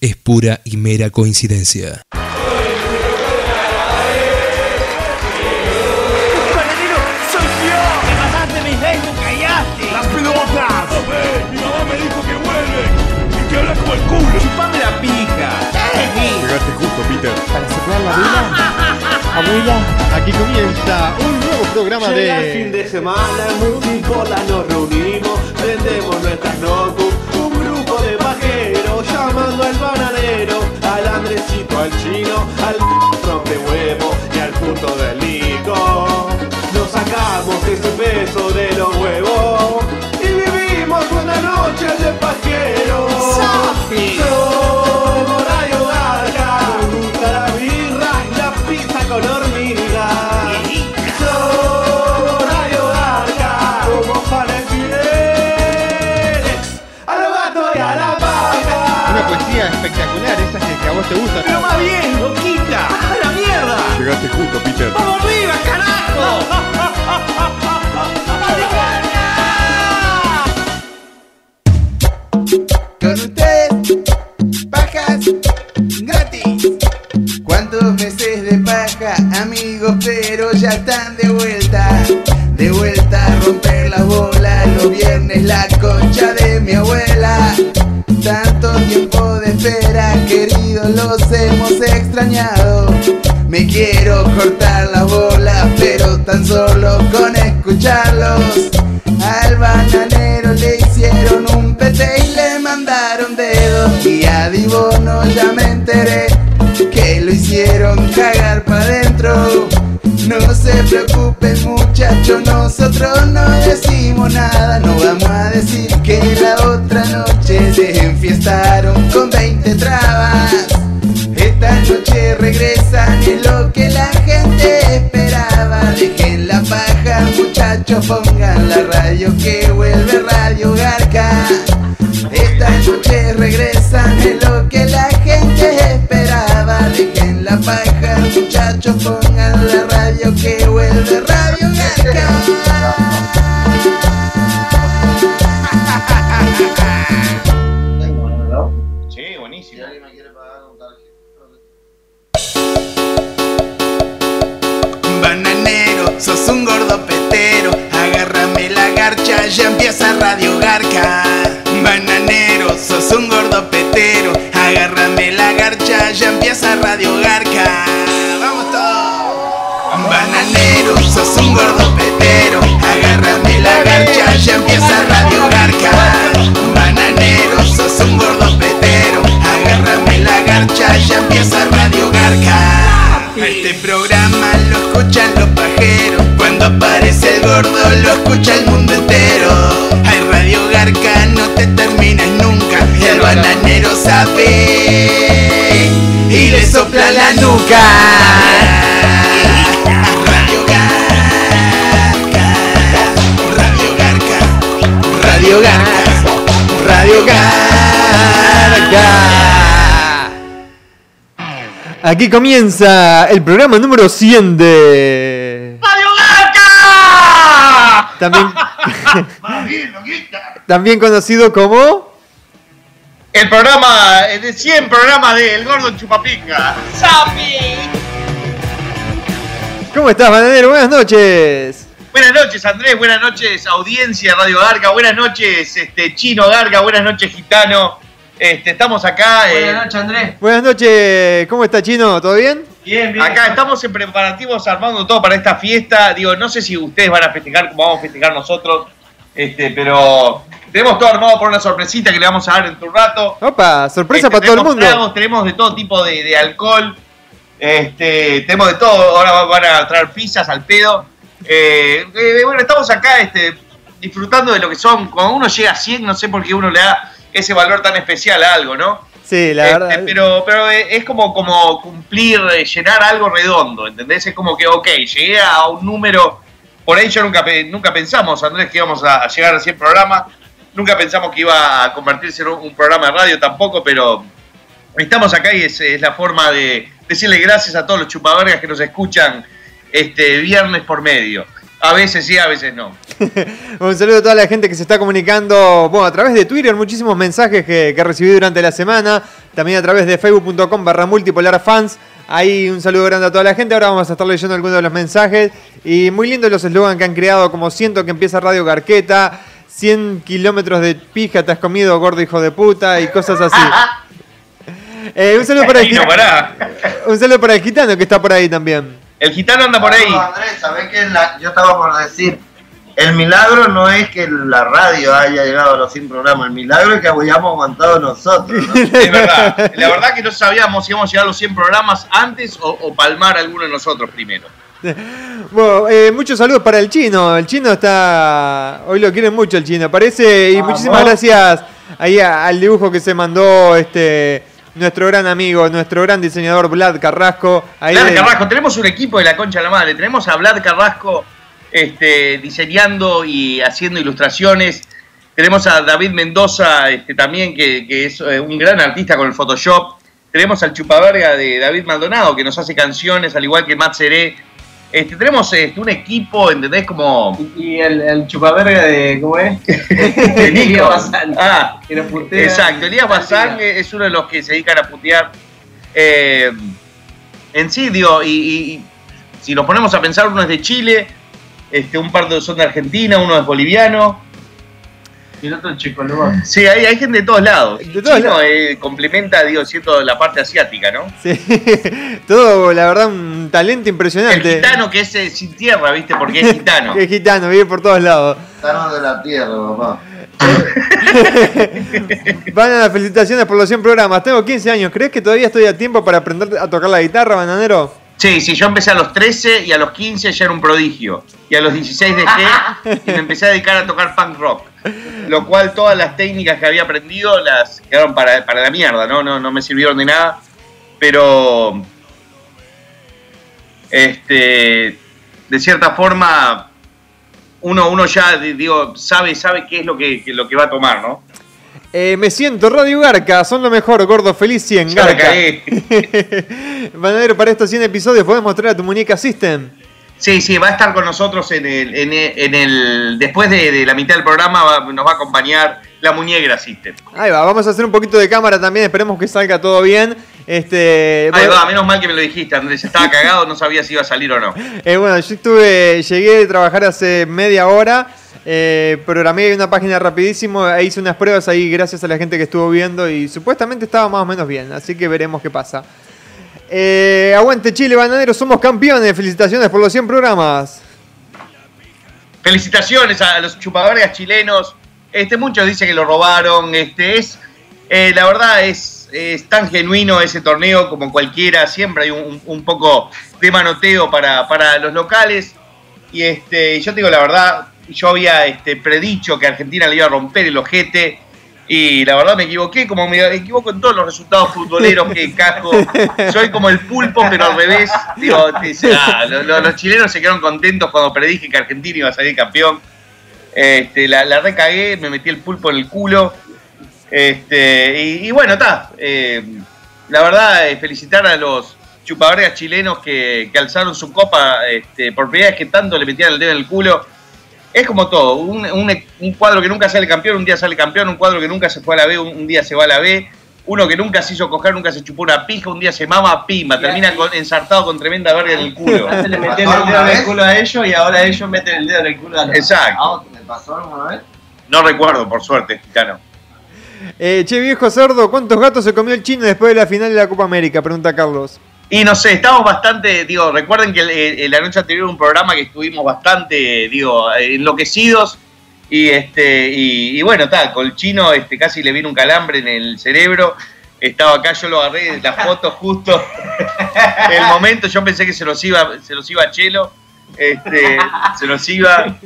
es pura y mera coincidencia. ¡Me mataste mis leyes, me callaste! ¡Las pelotas! Mi mamá me dijo que vuelve y que hablas como el culo. ¡Chupame la pija! Llegaste justo, Peter. Para soplar la vela. Abuela, aquí comienza un nuevo programa Llega el fin de... de semana, en Multipola nos reunimos, prendemos nuestras notebooks, Al chino, al rompe huevo y al punto del lico. Nos sacamos ese peso de los huevos y vivimos una noche de pajeros. Amigos? Pero ya están de vuelta. De vuelta a romper las bolas. Los viernes la concha de mi abuela. Tanto tiempo de espera, queridos, los hemos extrañado. Me quiero cortar las bolas, pero tan solo con escucharlos. Al bananero le hicieron un pete y le mandaron dedos. Y a Dibono ya me enteré que lo hicieron cagar pa' dentro. No se preocupen muchachos, nosotros no decimos nada. No vamos a decir que la otra noche se enfiestaron con 20 trabas. Esta noche regresan es lo que la gente esperaba. Dejen la paja, muchachos, pongan la radio que vuelve Radio Garca. Esta noche regresan es lo que la gente esperaba. Dejen la paja, muchachos, pongan la radio que vuelve Radio Garca. Sí, buenísimo. Bananero, sos un gordo petero. Agárrame la garcha, ya empieza Radio Garca. Bananero, sos un gordo petero. Agárrame la garcha, ya empieza Radio Garca. Vamos todos. Bananero, sos un gordo petero. Agárrame la garcha, ya empieza Radio Garca. Bananero, sos un gordo petero. Agárrame la garcha, ya empieza Radio Garca. Este programa lo escuchan los pajeros. Cuando aparece el gordo, lo escucha el mundo entero. Hay Radio Garca, no te terminas nunca. El bananero sabe y sopla la nuca. Radio Garca, Radio Garca, Radio Garca, Radio Garca. Aquí comienza el programa número 100 de... ¡Radio Garca! También, también conocido como... El programa eh, de 100 programas de El Gordo Chupapica. ¡Sapi! ¿Cómo estás, Bananero? Buenas noches. Buenas noches, Andrés. Buenas noches, audiencia Radio Garca. Buenas noches, este Chino Garca. Buenas noches, Gitano. Este, estamos acá. eh, Buenas noches, Andrés. Buenas noches. ¿Cómo está, Chino? ¿Todo bien? Bien, bien. Acá estamos en preparativos armando todo para esta fiesta. Digo, no sé si ustedes van a festejar como vamos a festejar nosotros. Este, pero tenemos todo armado por una sorpresita que le vamos a dar en un rato. Opa, sorpresa Este, para todo el mundo. tragos, tenemos de todo tipo de, de alcohol. Este, tenemos de todo. Ahora van a traer pizzas al pedo. Eh, eh, bueno, estamos acá este, disfrutando de lo que son. Cuando uno llega a 100, no sé por qué uno le da ese valor tan especial a algo, ¿no? Sí, la Este, verdad. pero, pero es como, como cumplir, eh, llenar algo redondo, ¿entendés? Es como que, ok, llegué a un número, por ahí yo nunca, nunca pensamos, Andrés, que íbamos a, a llegar a 100 programas, nunca pensamos que iba a convertirse en un, programa de radio tampoco, pero estamos acá y es, es la forma de decirle gracias a todos los chupavergas que nos escuchan este viernes por medio. A veces sí, a veces no. Un saludo a toda la gente que se está comunicando, bueno, a través de Twitter, muchísimos mensajes que, que recibí durante la semana, también a través de facebook.com barra multipolar fans. Ahí un saludo grande a toda la gente. Ahora vamos a estar leyendo algunos de los mensajes. Y muy lindos los eslogans que han creado, como siento que empieza Radio Garqueta, 100 kilómetros de pija te has comido, gordo hijo de puta, y cosas así. Eh, un, saludo para el, un saludo para gitano que está por ahí también. El gitano anda por ahí. No, Andrés, ¿sabés qué? La- yo estaba por decir, el milagro no es que la radio haya llegado a los 100 programas, el milagro es que hayamos aguantado nosotros. ¿no? Es verdad. La verdad que no sabíamos si íbamos a llegar a los 100 programas antes o, o palmar alguno de nosotros primero. Bueno, eh, muchos saludos para el chino. El chino está. Hoy lo quieren mucho el chino. Parece. Y Vamos. muchísimas gracias ahí a- al dibujo que se mandó este nuestro gran amigo, nuestro gran diseñador Vlad Carrasco. Ahí Vlad de- Carrasco, tenemos un equipo de la concha de la madre. Tenemos a Vlad Carrasco este, diseñando y haciendo ilustraciones. Tenemos a David Mendoza este, también, que, que es eh, un gran artista con el Photoshop. Tenemos al chupaverga de David Maldonado, que nos hace canciones, al igual que Matt Seré. Este, tenemos este, un equipo, ¿entendés? Como... Y el, el chupaverga de. ¿Cómo es? de Nico. Elías Bazán, Ah, que nos putea. Exacto, Elías Bazán es uno de los que se dedican a putear. Eh, en sí, digo, y, y- y si nos ponemos a pensar, uno es de Chile, este, un par de son de Argentina, uno es boliviano. Y el otro ¿no? Sí, hay, hay gente de todos lados. De todos Chino lados. eh, complementa, digo, siendo la parte asiática, ¿no? Sí. Todo, la verdad, un talento El impresionante. gitano que es eh, sin tierra, ¿viste? Porque es gitano. Es gitano, vive por todos lados. Estamos de la tierra, papá. Banana, felicitaciones por los 100 programas. Tengo 15 años. ¿Crees que todavía estoy a tiempo para aprender a tocar la guitarra, bananero? Sí, sí, yo empecé a los 13 y a los 15 ya era un prodigio. Y a los 16 dejé y me empecé a dedicar a tocar punk rock. Lo cual todas las técnicas que había aprendido las quedaron para, para la mierda, ¿no? ¿no? No me sirvieron de nada. Pero. Este. De cierta forma. Uno, uno ya, digo, sabe, sabe qué es lo que, lo que va a tomar, ¿no? Eh, me siento Radio Garca, son lo mejor, gordo feliz 100, Ya la Garca. Bananero, para estos 100 episodios, ¿podés mostrar a tu muñeca System? Sí, sí, va a estar con nosotros en el, en el, en el- después de, de la mitad del programa va- nos va a acompañar la muñegra System. Ahí va, vamos a hacer un poquito de cámara también, esperemos que salga todo bien. Este, Ahí bueno, va, menos mal que me lo dijiste, Andrés, estaba cagado, no sabía si iba a salir o no. eh, bueno, yo estuve, llegué a trabajar hace media hora, eh, programé una página rapidísimo, e hice unas pruebas ahí gracias a la gente que estuvo viendo y supuestamente estaba más o menos bien, así que veremos qué pasa. Eh, aguante Chile, bananero, somos campeones, felicitaciones por los 100 programas. Felicitaciones a los chupavergas chilenos. Este, muchos dicen que lo robaron. Este, es, eh, la verdad es, tan genuino ese torneo como cualquiera. Siempre hay un, poco de manoteo para, para los locales. Y este, yo digo la verdad, yo había este, predicho que Argentina le iba a romper el ojete. Y la verdad me equivoqué, como me equivoco en todos los resultados futboleros que cajo. Soy como el pulpo, pero al revés. Digo, los chilenos se quedaron contentos cuando predije que Argentina iba a salir campeón. Este, la, la recagué, me metí el pulpo en el culo. Este, y, bueno, está. la verdad, eh, felicitar a los chupavergas chilenos que, que alzaron su copa este, por primera vez que tanto le metían el dedo en el culo. Es como todo, un, un- un cuadro que nunca sale campeón, un día sale campeón, un cuadro que nunca se fue a la B, un, un día se va a la B, uno que nunca se hizo coger, nunca se chupó una pija, un día se mama, pimba, termina con- ensartado con tremenda verga en el culo. Antes le metían el dedo en el culo a ellos y ahora ellos meten el dedo en el culo a los Exacto. a otros. ¿Me pasó alguna vez? No recuerdo, por suerte, Gitano. Eh, che, viejo cerdo, ¿cuántos gatos se comió el chino después de la final de la Copa América? Pregunta Carlos. Y no sé, estamos bastante, digo, recuerden que la noche anterior un programa que estuvimos bastante, digo, enloquecidos. Y este, y, y bueno, tal, con el chino este, casi le vino un calambre en el cerebro. Estaba acá, yo lo agarré la foto justo. el momento, yo pensé que se los iba, se los iba a Chelo. Este, se los iba.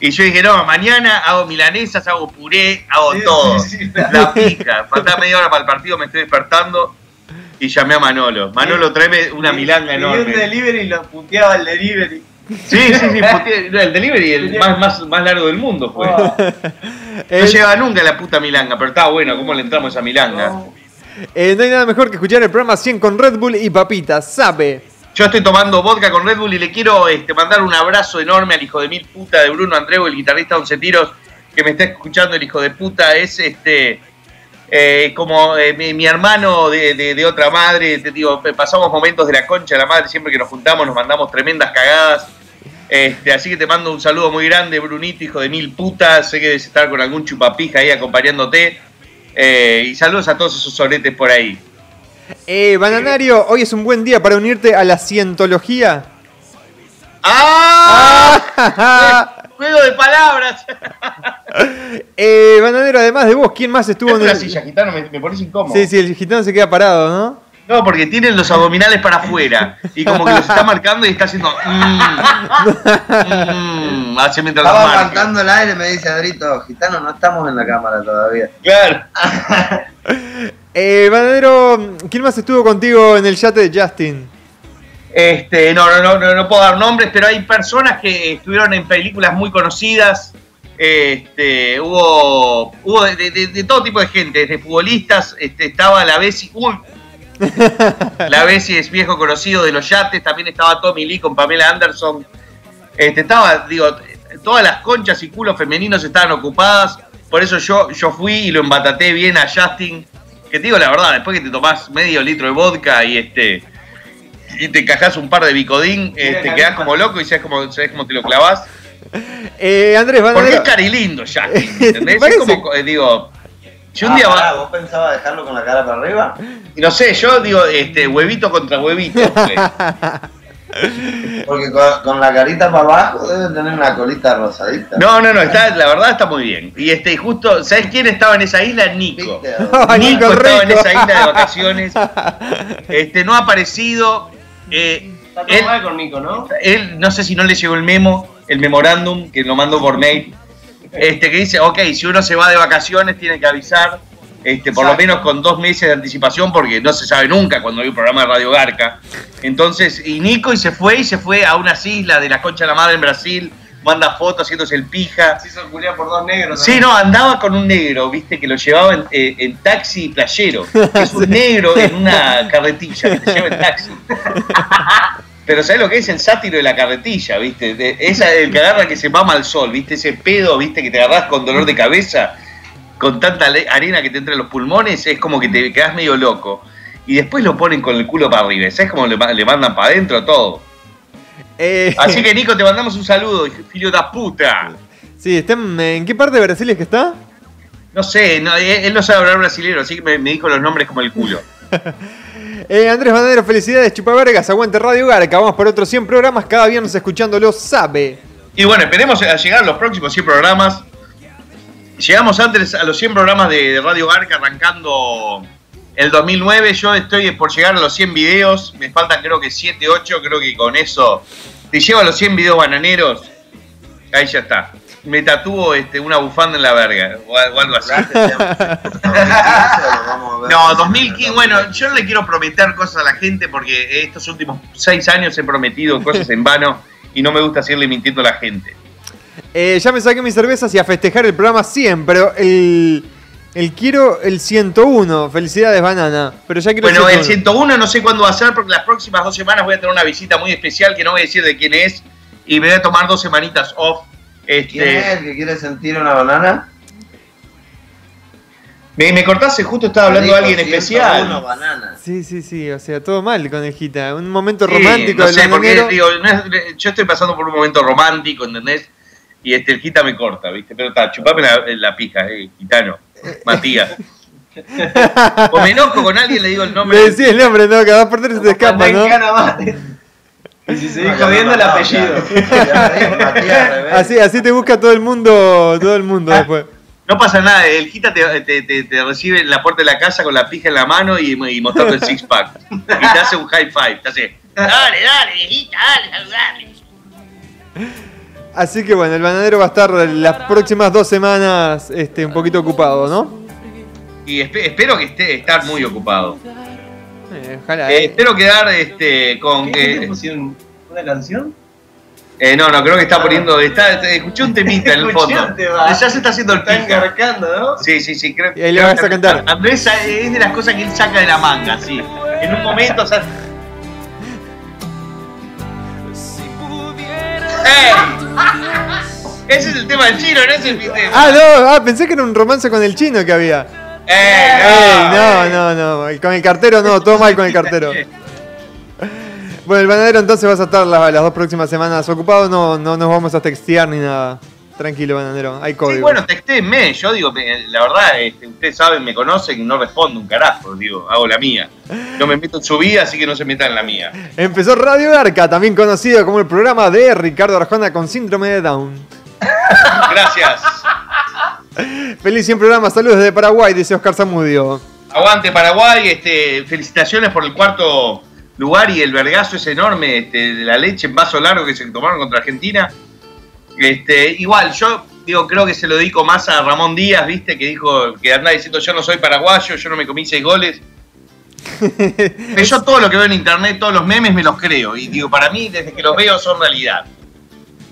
Y yo dije, no, mañana hago milanesas, hago puré, hago Sí, todo. sí, sí. La pija. Faltaba media hora para el partido, me estoy despertando y llamé a Manolo. Manolo, tráeme una milanga Pidió un enorme. delivery y lo puteaba el delivery. Sí, sí, sí, puteé- el delivery, el más, más, más largo del mundo fue. Oh, No llegaba nunca la puta milanga, pero estaba bueno, ¿cómo le entramos a esa milanga? no. eh, no hay nada mejor que escuchar el programa 100 con Red Bull y papitas, sabe. Yo estoy tomando vodka con Red Bull y le quiero este, mandar un abrazo enorme al hijo de mil puta de Bruno Andreu, el guitarrista de Once Tiros, que me está escuchando, el hijo de puta, es este eh, como eh, mi, mi hermano de, de- de otra madre, te digo, pasamos momentos de la concha de la madre, siempre que nos juntamos nos mandamos tremendas cagadas. Este, así que te mando un saludo muy grande, Brunito, hijo de mil putas. Sé que debes estar con algún chupapija ahí acompañándote. Eh, y saludos a todos esos soretes por ahí. Eh, Bananario, hoy es un buen día para unirte a la cientología. ¡Ah! Ah, Juego de palabras. eh, Bananero, además de vos, ¿quién más estuvo en la el... silla, gitano, me, me pones incómodo. Sí, sí, el gitano se queda parado, ¿no? No, porque tienen los abdominales para afuera. Y como que los está marcando y está haciendo. mm, mm, hace mientras Estaba marca. aguantando el aire, me dice Adrito, gitano, no estamos en la cámara todavía. Claro. Eh, Bananero, ¿quién más estuvo contigo en el yate de Justin? Este, no, no, no, no, no puedo dar nombres, pero hay personas que estuvieron en películas muy conocidas. Este, hubo, hubo de, de- de todo tipo de gente, desde futbolistas, este, estaba la Bessi, uy, la Bessi es viejo conocido de los yates, también estaba Tommy Lee con Pamela Anderson. Este, estaba, digo, todas las conchas y culos femeninos estaban ocupadas, por eso yo, yo fui y lo embataté bien a Justin. Que te digo la verdad, después que te tomás medio litro de vodka y este y te encajás un par de bicodín, eh, te quedás como loco y sabes cómo, sabes cómo te lo clavas. Eh, Andrés, Porque Bananero... es carilindo, ¿entendés? Es Parece- como, eh, digo, si un Ah, día pará, ¿Vos pensabas dejarlo con la cara para arriba? y no sé, yo digo, este, huevito contra huevito. pues. Porque con, con la carita para abajo debe tener una colita rosadita. No, no, no, está, la verdad está muy bien. Y este, y justo, ¿sabes quién estaba en esa isla? Nico. Nico Nico estaba en esa isla de vacaciones. Este, no ha aparecido. Eh, Está todo él, mal con Nico, ¿no? él, no sé si no le llegó el memo, el memorándum, que lo mandó por mail. Este, que dice, ok, si uno se va de vacaciones, tiene que avisar. Este, por lo menos con dos meses de anticipación, porque no se sabe nunca cuando hay un programa de Radio Garca. Entonces, y Nico y se fue, y se fue a unas islas de la Concha de la Madre en Brasil, manda fotos haciéndose el pija. Se hizo culiar por dos negros. Sí, no, andaba con un negro, viste, que lo llevaba en, eh, en taxi playero. Es un negro en una carretilla que te lleva en taxi. Pero ¿sabes lo que es el sátiro de la carretilla, viste? De- esa, el que agarra que se mama al sol, viste, ese pedo, viste, que te agarras con dolor de cabeza, con tanta arena que te entra en los pulmones, es como que te quedas medio loco. Y después lo ponen con el culo para arriba, ¿sabes cómo le, le mandan para adentro todo? Eh, Así que Nico, te mandamos un saludo, filio da puta. Sí, en, ¿en qué parte de Brasil es que está? No sé, no, él, él no sabe hablar brasileño, así que me, me dijo los nombres como el culo. Eh, Andrés Bananero, felicidades, chupavergas, aguante Radio Garca, vamos por otros 100 programas, cada viernes escuchándolo, sabe. Y bueno, esperemos a llegar a los próximos 100 programas. Llegamos antes a los 100 programas de, de Radio Garca arrancando el 2009. Yo estoy por llegar a los 100 videos. Me faltan creo que 7, 8. Creo que con eso te llevo a los 100 videos bananeros. Ahí ya está. Me tatúo este, una bufanda en la verga o, o algo así. No, 2015, bueno, yo no le quiero prometer cosas a la gente porque estos últimos 6 años he prometido cosas en vano y no me gusta seguirle mintiendo a la gente. Eh, ya me saqué mis cervezas y a festejar el programa 100, pero el, el quiero el 101. Felicidades, banana. Pero ya quiero Bueno, el el 101 no sé cuándo va a ser porque las próximas dos semanas voy a tener una visita muy especial que no voy a decir de quién es y me voy a tomar dos semanitas off. ¿Quién es Este, el que quiere sentir una banana? me, me cortaste, justo estaba hablando de alguien Dijo 101 especial. Sí, sí, sí, o sea, todo mal con el Gita. Un momento Sí, romántico no del sé, porque bananero. digo, no es- yo estoy pasando por un momento romántico, ¿entendés? Y este, el Gita me corta, ¿viste? Pero está, chupame la, la pija, eh, gitano, Matías. O me enojo con alguien, le digo el nombre. Le decís el nombre, no, cada por tres se te escapa, ¿no? Y si seguís jodiendo el apellido. Así, así te busca todo el mundo, todo el mundo Ah. después. No pasa nada, el Gita te, te- te- te recibe en la puerta de la casa con la pija en la mano y, y mostrando el six pack. Y te hace un high five, te hace, dale, dale, viejita, dale, saludale. Así que bueno, el bananero va a estar las próximas dos semanas este, un poquito ocupado, ¿no? Y espe- espero que esté estar muy ocupado. Eh, ojalá, Eh, eh. espero quedar este, con ¿Qué te que. ¿Una canción? Eh, no, no, creo que está poniendo. Está, escuché un temita en el fondo. Ya se está haciendo el Está engarcando, ¿no? Sí, sí, sí. Creo, Y ahí le creo vas a cantar. Andrés es de las cosas que él saca de la manga, sí. En un momento, o sea. ¡Ey! Ese es el tema del chino, no es el video. Ah, no, ah, pensé que era un romance con el chino que había. Ey, no, no, no, con el cartero no, todo mal con el cartero. Bueno, el bananero entonces vas a estar la- las dos próximas semanas ocupado, no, no nos vamos a textear ni nada. Tranquilo, bananero, hay Sí, código. bueno, textéenme, yo digo, la verdad, este, ustedes saben, me conocen, no respondo un carajo, digo, hago la mía. No me meto en su vida, así que no se metan en la mía. Empezó Radio Arca, también conocido como el programa de Ricardo Arjona con síndrome de Down. Gracias. Feliz 100 programas, saludos desde Paraguay, dice Oscar Zamudio. Aguante Paraguay, este, felicitaciones por el cuarto lugar y el vergazo es enorme, este, la leche en vaso largo que se tomaron contra Argentina. Este, igual, yo digo, creo que se lo dedico más a Ramón Díaz, viste, que dijo que anda diciendo yo no soy paraguayo, yo no me comí seis goles. Pero yo todo lo que veo en internet, todos los memes me los creo. Y digo, para mí, desde que los veo, son realidad.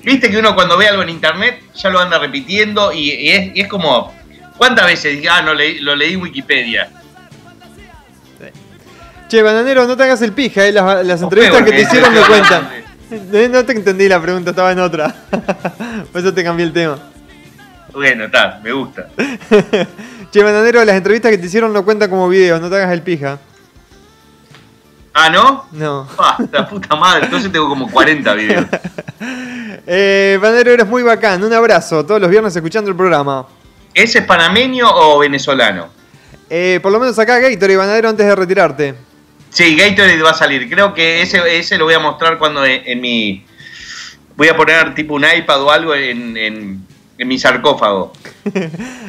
Viste que uno cuando ve algo en internet ya lo anda repitiendo y, y es, y es como, ¿cuántas veces? Ah, no, leí- lo leí en Wikipedia. Che, bananero, no te hagas el pija, eh, las, las entrevistas que te hicieron me cuentan. No te entendí la pregunta, estaba en otra. Por eso te cambié el tema. Bueno, está, me gusta. Che, bananero, las entrevistas que te hicieron no cuentan como videos, no te hagas el pija. Ah, ¿no? No. Ah, la puta madre, entonces tengo como 40 videos. Eh, bananero, eres muy bacán, un abrazo, todos los viernes escuchando el programa. ¿Ese es panameño o venezolano? Eh, por lo menos acá Gator y bananero antes de retirarte. Sí, Gatorade va a salir. Creo que ese, ese lo voy a mostrar cuando en, en mi. Voy a poner tipo un iPad o algo en, en- en mi sarcófago.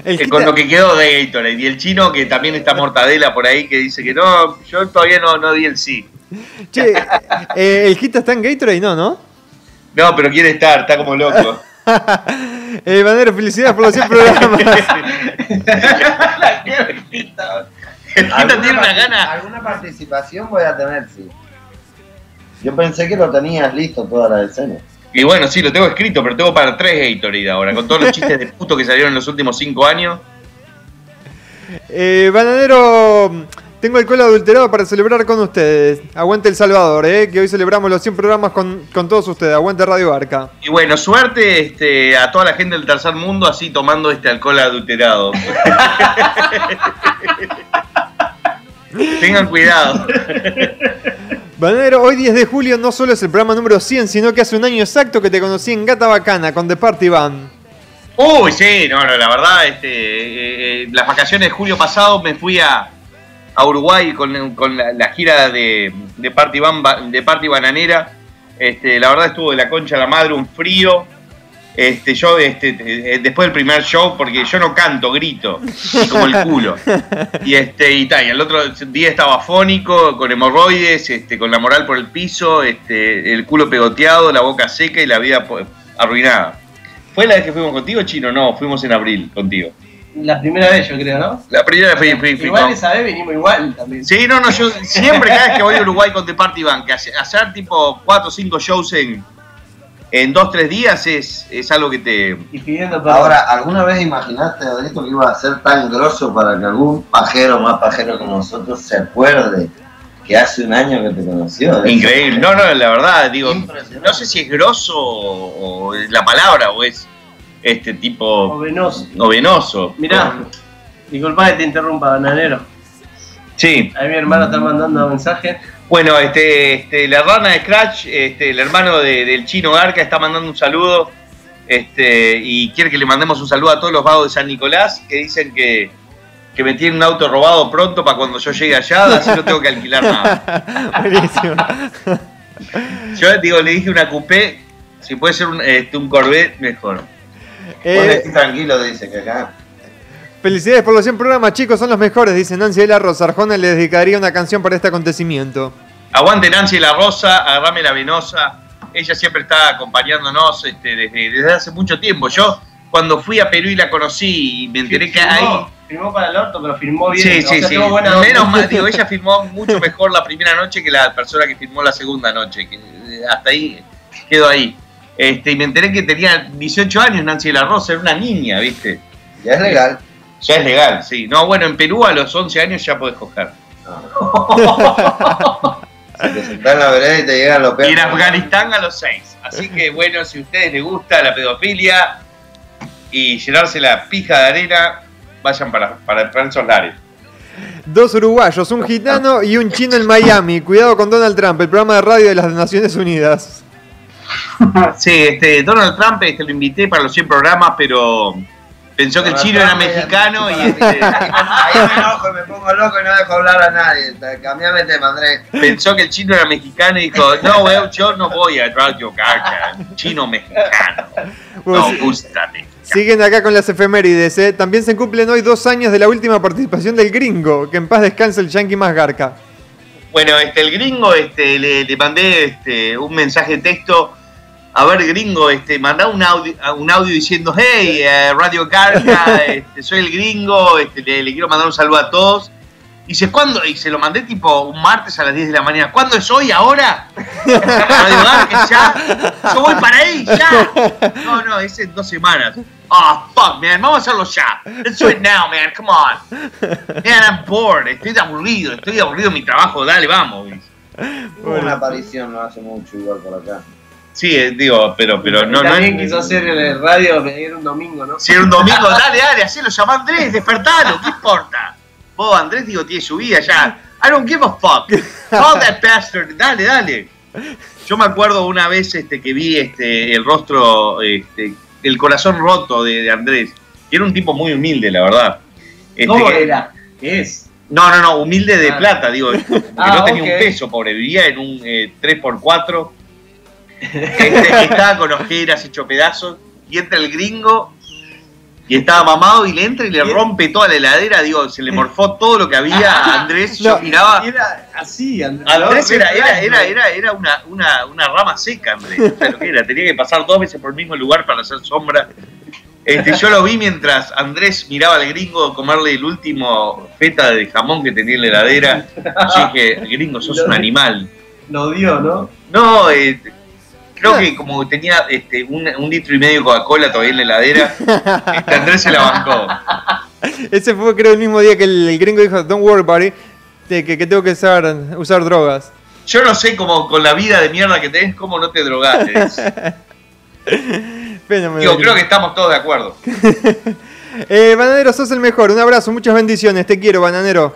El Eh, con lo que quedó de Gatorade. Y el chino que también está mortadela por ahí que dice que no, yo todavía no, no di el sí. Che, eh, el Gita está en Gatorade, no, ¿no? No, pero quiere estar, está como loco. Eh, bananero, felicidades por los 100 programas. El Gita tiene una gana. Alguna participación voy a tener, sí. Yo pensé que lo tenías listo toda la escena. Y bueno, sí, lo tengo escrito, pero tengo para tres Gatorade ahora, con todos los chistes de puto que salieron en los últimos cinco años. Eh, bananero, tengo alcohol adulterado para celebrar con ustedes. Aguante El Salvador, eh, que hoy celebramos los 100 programas con, con todos ustedes. Aguante Radio Arca. Y bueno, suerte este, a toda la gente del tercer mundo así tomando este alcohol adulterado. Tengan cuidado. Bananero, hoy 10 de julio no solo es el programa número 100, sino que hace un año exacto que te conocí en Gata Bacana con The Party Band. Uy, sí, no, no, la verdad, este, eh, eh, las vacaciones de julio pasado me fui a, a Uruguay con, con la, gira de, de, Party Ban- de Party Bananera. Este, la verdad estuvo de la concha a la madre, un frío. Este, yo este, eh, después del primer show, porque yo no canto, grito, como el culo. Y este, y, ta, y el otro día estaba fónico, con hemorroides, este, con la moral por el piso, este, el culo pegoteado, la boca seca y la vida arruinada. ¿Fue la vez que fuimos contigo, Chino? No, fuimos en abril contigo. La primera vez, yo creo, ¿no? La primera vez fui, fui, fui Igual con- esa vez vinimos igual también. Sí, no, no, yo siempre cada vez que voy a Uruguay con The Party hace- hacer tipo 4 o 5 shows en, en 2 3 días es, es algo que te... Y pidiendo perdón. Ahora, ¿alguna vez imaginaste, Adrito, que iba a ser tan grosso para que algún pajero más pajero que nosotros se acuerde que hace un año que te conoció? Increíble. No, no, la verdad, digo, no sé si es grosso o, o es la palabra o es este O tipo venoso. novenoso. Mirá, disculpa que te interrumpa, bananero. Sí. Ahí mi hermano está mandando mensaje. Bueno, este, este, la rana de Scratch, este, el hermano de- del chino Garca, está mandando un saludo. Este, y quiere que le mandemos un saludo a todos los vagos de San Nicolás que dicen que, que me tienen un auto robado pronto para cuando yo llegue allá, así no tengo que alquilar nada. Buenísimo. Yo digo, le dije una coupé, si puede ser un, este, un Corvette, mejor. Eh, tranquilo, dice que acá. Felicidades por los 100 programas, chicos, son los mejores, dice Nancy de la Rosa. Arjona le dedicaría una canción para este acontecimiento. Aguante Nancy la Rosa, agarrame la venosa. ella siempre está acompañándonos este, desde, desde hace mucho tiempo. Yo cuando fui a Perú y la conocí y me enteré que ahí... Firmó, firmó para el orto, pero firmó bien. Sí, o sí, sea, sí. buena. Menos mal, digo, ella filmó mucho mejor la primera noche que la persona que filmó la segunda noche. Que eh, hasta ahí quedó ahí. Este, y me enteré que tenía 18 años Nancy de la Rosa, era una niña, ¿viste? Ya es legal. Ya es legal, sí. No, bueno, en Perú a los 11 años ya podés coger. Si te sentás en la vereda y te llegan los Y en Afganistán a los 6. Así que bueno, si a ustedes les gusta la pedofilia y llenarse la pija de arena, vayan para, para, para esos lares. Dos uruguayos, un gitano y un chino en Miami. Cuidado con Donald Trump, el programa de radio de las Naciones Unidas. Sí, este, Donald Trump este, lo invité para los 100 programas, pero pensó que el chino era mexicano y Ahí este, me enojo y me pongo loco y no dejo hablar a nadie. Cambiame el tema, Andrés. pensó que el chino era mexicano y dijo, no, weón, yo no voy a Radio Gaga, chino mexicano. No, gústame. Siguen acá con las efemérides. ¿eh? También se cumplen hoy dos años de la última participación del gringo. Que en paz descanse el yankee más garca. Bueno, este, el gringo, este, le, le mandé este, un mensaje de texto. A ver, gringo, este, mandá un audio, un audio diciendo, hey, eh, Radio Carca, este, soy el gringo, este, le, le quiero mandar un saludo a todos. Y dice, ¿cuándo? Y se lo mandé tipo un martes a las 10 de la mañana. ¿Cuándo es hoy? ¿Ahora? Radio Carca, ya. Yo voy para ahí, ya. No, no, es en dos semanas. Oh, fuck, man, vamos a hacerlo ya. Let's do it now, man, come on. Man, I'm bored, estoy aburrido, estoy aburrido de mi trabajo, dale, vamos. Hubo una aparición no hace mucho igual por acá. Sí, eh, digo, pero, pero no, no También quiso hacer el radio, un domingo, ¿no? Si era un domingo, dale, dale, hacelo, llama a Andrés, despertalo, ¿qué importa? Vos, Andrés, digo, tiene su vida ya. I don't give a fuck. Call that bastard, dale, dale. Yo me acuerdo una vez este, que vi este, el rostro, este, el corazón roto de, de Andrés, que era un tipo muy humilde, la verdad. Este, ¿Cómo que- era? ¿Qué es? No, no, no, humilde de Ah. plata, digo, que Ah, no tenía un peso, pobre, vivía en un eh, 3x4, estaba con ojeras, hecho pedazos, y entra el gringo, y estaba mamado, y le entra y le rompe toda la heladera, digo, se le morfó todo lo que había a Andrés, yo No. miraba... Era así, Andrés. Era, era, era, era, era una, una, una rama seca, Andrés. O sea, lo que era, tenía que pasar dos veces por el mismo lugar para hacer sombra. Este, yo lo vi mientras Andrés miraba al gringo comerle el último feta de jamón que tenía en la heladera. Yo dije, gringo, sos un animal. Lo dio, ¿no? No, eh, creo que como tenía este, un, un litro y medio de Coca-Cola todavía en la heladera, este, Andrés se la bancó. Ese fue creo el mismo día que el, el gringo dijo, don't worry de que, que tengo que usar, usar drogas. Yo no sé cómo con la vida de mierda que tenés, cómo no te drogaste. Digo, creo que estamos todos de acuerdo. Eh, bananero, sos el mejor. Un abrazo, muchas bendiciones. Te quiero, bananero.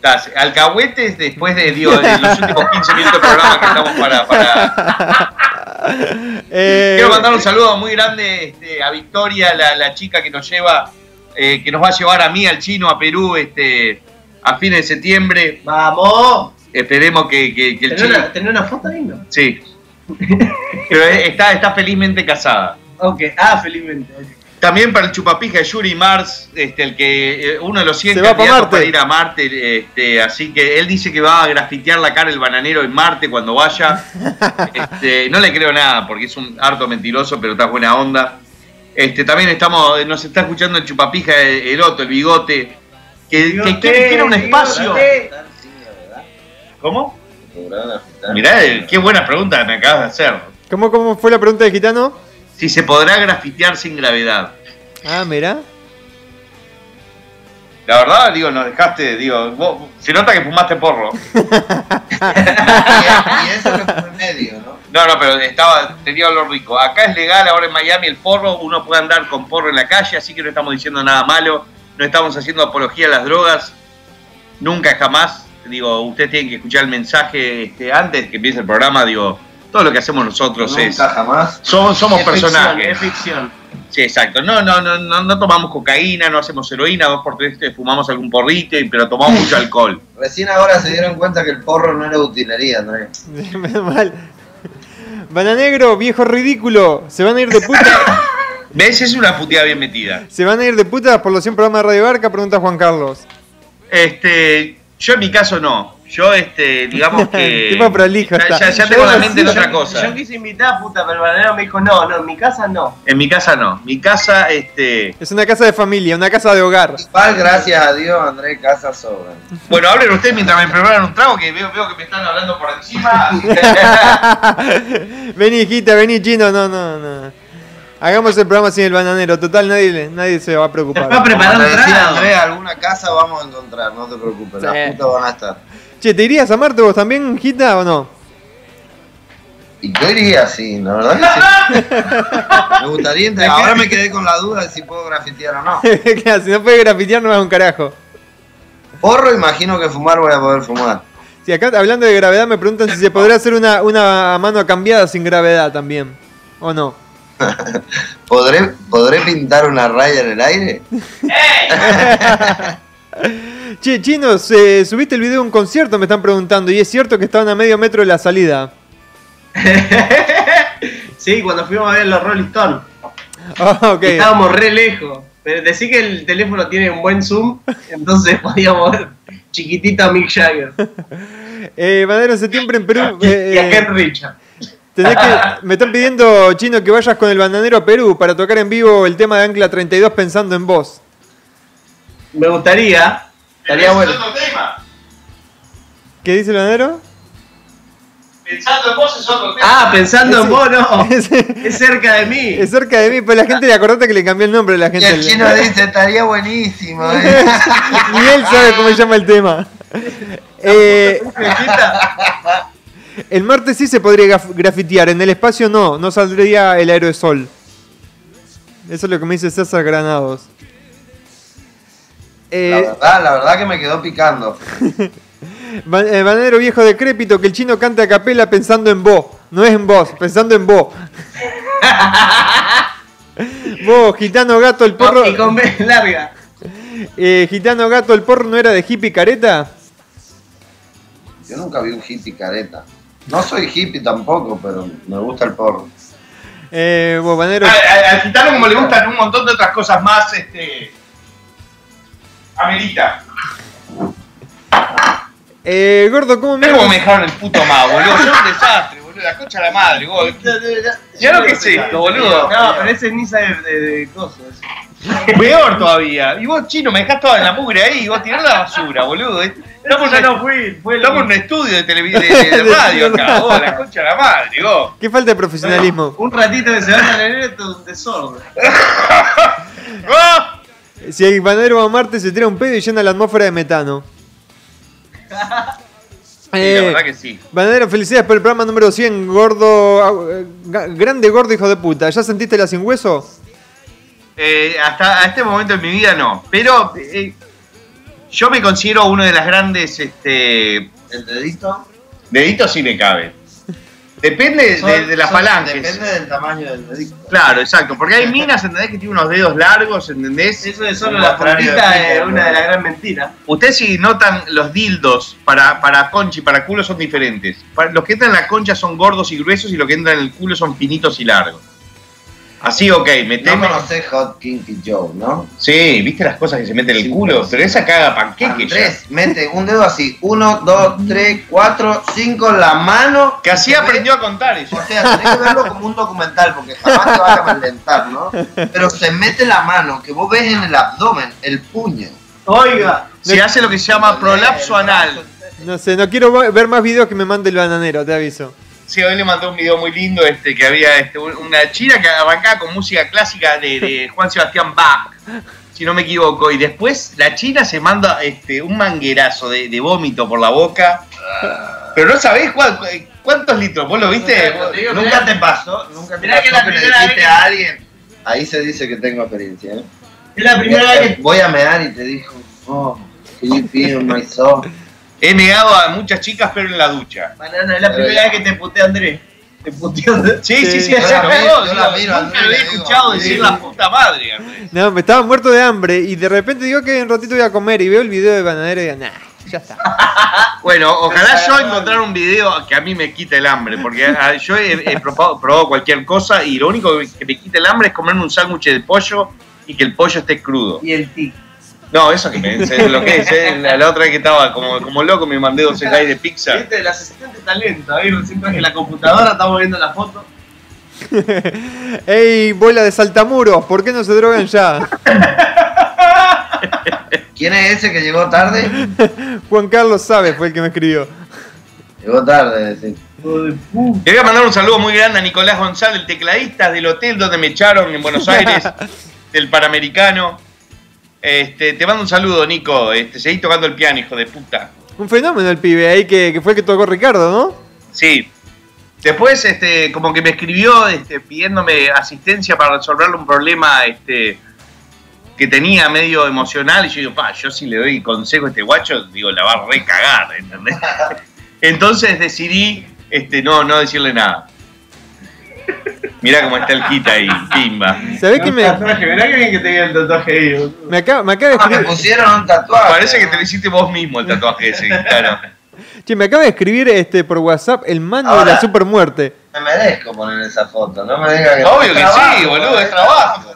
Estás, alcahuetes después de, digo, de los últimos 15 minutos de programa que estamos para. para... Eh, Quiero mandar un saludo muy grande este, a Victoria, la, la chica que nos lleva, eh, que nos va a llevar a mí, al chino, a Perú, este, a fines de septiembre. ¡Vamos! Esperemos que, que- que el ¿Tenés chino. una, tenés una foto ahí, no? Sí. Pero está, está felizmente casada. Ok, ah, felizmente. También para el chupapija de Yuri Mars, este, el que eh, uno de los 100 Se va pa' candidatos para ir a Marte, este, así que él dice que va a grafitear la cara el bananero en Marte cuando vaya. Este, no le creo nada porque es un harto mentiroso, pero está buena onda. Este, también estamos, nos está escuchando el chupapija el, el otro, el bigote, que, que quiere, quiere un espacio. ¿Cómo? Mirá, eh, qué buena pregunta me acabas de hacer. ¿Cómo, ¿Cómo fue la pregunta de Gitano? Si se podrá grafitear sin gravedad. Ah, mira. La verdad, digo, nos dejaste, digo, vos- se nota que fumaste porro. Y eso que fue en medio, ¿no? No, no, pero estaba, tenía olor rico. Acá es legal ahora en Miami el porro, uno puede andar con porro en la calle, así que no estamos diciendo nada malo, no estamos haciendo apología a las drogas, nunca jamás. Digo, ustedes tienen que escuchar el mensaje este, antes que empiece el programa, digo, todo lo que hacemos nosotros es... Nunca jamás. Somos, somos Es ficción, personajes. Es ficción. Sí, exacto. No, no, no, no, no tomamos cocaína, no hacemos heroína, dos por tres este, fumamos algún porrito, pero tomamos mucho alcohol. Recién ahora se dieron cuenta que el porro no era utilería, Andrés. Menos mal. Bananegro, viejo ridículo. Se van a ir de puta. ¿Ves? Es una puteada bien metida. Se van a ir de puta por los 100 programas de Radio Barca, pregunta Juan Carlos. Este, yo en mi caso no. Yo, este, digamos que. Tipo prolijo ya, está. ya- ya tengo la mente en otra cosa. Yo quise invitar, puta, pero el bananero me dijo, no, no, en mi casa no. En mi casa no. Mi casa, este. Es una casa de familia, una casa de hogar. Igual, gracias a Dios, Andrés, casa sobra. Bueno, hablen ustedes mientras me preparan un trago que veo, veo que me están hablando por encima. vení, hijita, vení, chino. No, no, no. Hagamos el programa sin el bananero. Total, nadie, nadie se va a preocupar. Va a preparar alguna casa vamos a encontrar, no te preocupes, Sí. las putas van a estar. Che, ¿te irías a Marte vos también, hijita, o no? Y yo iría así, la verdad que sí. Me gustaría entrar. Ahora me quedé con la duda de si puedo grafitear o no. Claro, si no puedes grafitear, no a un carajo. Porro, imagino que fumar voy a poder fumar. Si acá hablando de gravedad me preguntan si se podrá hacer una, una mano cambiada sin gravedad también. ¿O no? ¿Podré, ¿Podré pintar una raya en el aire? Che, chinos, eh, subiste el video de un concierto, me están preguntando. Y es cierto que estaban a medio metro de la salida. Sí, cuando fuimos a ver los Rolling Stones. Ah. Estábamos re lejos. Pero decí que el teléfono tiene un buen zoom, entonces podíamos ver chiquitito a Mick Jagger Eh, Madero, septiembre en Perú. y eh, a Ken Richard. tenés que, me están pidiendo, Chino, que vayas con el bandanero a Perú para tocar en vivo el tema de Ancla 32 pensando en vos. Me gustaría, estaría bueno. ¿Qué dice el bandanero? Pensando en vos es otro tema. Ah, pensando en vos, no. Es, Es cerca de mí. es cerca de mí, pues la gente le acordate que le cambié el nombre a la Y gente. el chino dice, estaría buenísimo. ¿eh? Ni él sabe cómo se llama el tema. Eh, el martes sí se podría graf- grafitear, en el espacio no, no saldría el aerosol. Eso es lo que me dice César Granados. La Eh, verdad, la verdad que me quedó picando. Ba- eh, viejo decrépito, que el chino canta a capela pensando en vos. No es en vos, pensando en vos. vos, gitano gato, el porro. Y con B larga. eh, gitano gato, el porro no era de hippie careta. Yo nunca vi un hippie careta. No soy hippie tampoco, pero me gusta el porro. Eh, vos. Al, al- al gitano, como le gustan un montón de otras cosas más, este. Amerita. Eh, gordo, ¿cómo Mira cómo me me dejaron el puto mago, boludo. Yo un desastre, boludo. La concha de la madre, boludo. Ya lo que es esto, boludo. No, pero ese es Nisa de, de, de coso. ese. Peor todavía. Y vos, chino, me dejás toda en la mugre ahí y vos tirás la basura, boludo. Estamos, en, no fui, fue estamos en un estudio de, televi- de, de radio acá, vos, la concha de la madre, vos. Qué falta de profesionalismo. Un ratito que se vaya a leer esto es un desorden. Si el bananero va a Marte, se tira un pedo y llena la atmósfera de metano. Sí, la Eh, verdad que sí. Bananero, felicidades por el programa número 100, gordo. eh, grande gordo, hijo de puta. ¿Ya sentiste la sin hueso? Eh, hasta a este momento en mi vida no. Pero eh, yo me considero uno de las grandes. Este, ¿El dedito? deditos sí me cabe. Depende de, de, de las Son- falanges. Depende del tamaño del dedito. Claro, exacto. Porque hay minas, ¿entendés? Que tienen unos dedos largos, ¿entendés? Eso de solo la puntita es una de las gran mentiras. Ustedes si notan los dildos para, para concha y para culo son diferentes. Para- los que entran en la concha son gordos y gruesos y los que entran en el culo son finitos y largos. Así, ok, No meteme. conocés Hot Kinky Joe, ¿no? Sí, ¿viste las cosas que se meten en el Sí, culo? pero sí. Pero esa caga panqueque ya. Andrés, mete un dedo así. Uno, dos, tres, cuatro, cinco, la mano. Que así aprendió a contar eso. O sea, tenés que verlo como un documental porque jamás te vas a calentar, ¿no? Pero se mete la mano que vos ves en el abdomen, el puño. Oiga, Se hace lo que se llama prolapso anal. No sé, no quiero ver más videos que me mande el bananero, te aviso. Sí, hoy le mandó un video muy lindo este que había este, un- una china que arrancaba con música clásica de, de Juan Sebastián Bach, si no me equivoco, y después la china se manda este, un manguerazo de, de vómito por la boca, pero no sabés cuál- cuántos litros, ¿vos lo viste? Nunca, digo, nunca mirá- te pasó, nunca te pasó que la que le primera dijiste que- a alguien. Ahí se dice que tengo experiencia, ¿eh? es la primera vez que. Voy a mear y te dijo, oh, can you feel my soul? He negado a muchas chicas, pero en la ducha. Banana, es la primera vez que te puteé Andrés. Te puteé Andrés. Sí, sí, sí, Yo es la yo la miro, Nunca Andrés, lo he digo, escuchado sí. decir la puta madre, Andrés. No, me estaba muerto de hambre y de repente digo que en un ratito voy a comer y veo el video de bananero y digo, nah, ya está. Bueno, ojalá yo encontrar un video que a mí me quite el hambre, porque yo he, he probado, probado cualquier cosa y lo único que me quita el hambre es comerme un sándwich de pollo y que el pollo esté crudo. Y el tic. No, eso que que es, eh, la, la otra vez que estaba como, como loco me mandé dos slides de pizza. Viste, las asistentes talento, ahí recién traje la computadora, estamos viendo la foto. Ey, bola de saltamuros, ¿por qué no se drogan ya? ¿Quién es ese que llegó tarde? Juan Carlos sabe, fue el que me escribió. Llegó tarde, sí. Le voy a mandar un saludo muy grande a Nicolás González, el tecladista del hotel donde me echaron en Buenos Aires, del Panamericano. Este, te mando un saludo, Nico. Este, seguí tocando el piano, hijo de puta. Un fenómeno el pibe ahí que, que fue el que tocó Ricardo, ¿no? Sí. Después, este, como que me escribió este, pidiéndome asistencia para resolverle un problema este, que tenía medio emocional. Y yo digo, pa, yo si le doy consejo a este guacho, digo, la va a recagar, ¿entendés? Entonces decidí este, no, no decirle nada. Mirá cómo está el kit ahí, pimba. ¿Sabés que me, Tatuaje, mirá que bien que tenía el tatuaje ahí. me, acaba, me acaba de Ah, me escribir? pusieron un tatuaje. Parece que te lo hiciste vos mismo el tatuaje ese, claro. Che, me acaba de escribir este, por WhatsApp el mando de Ahora. la supermuerte. Me merezco poner esa foto, no me diga que Obvio que trabajo, sí, boludo, es trabajo.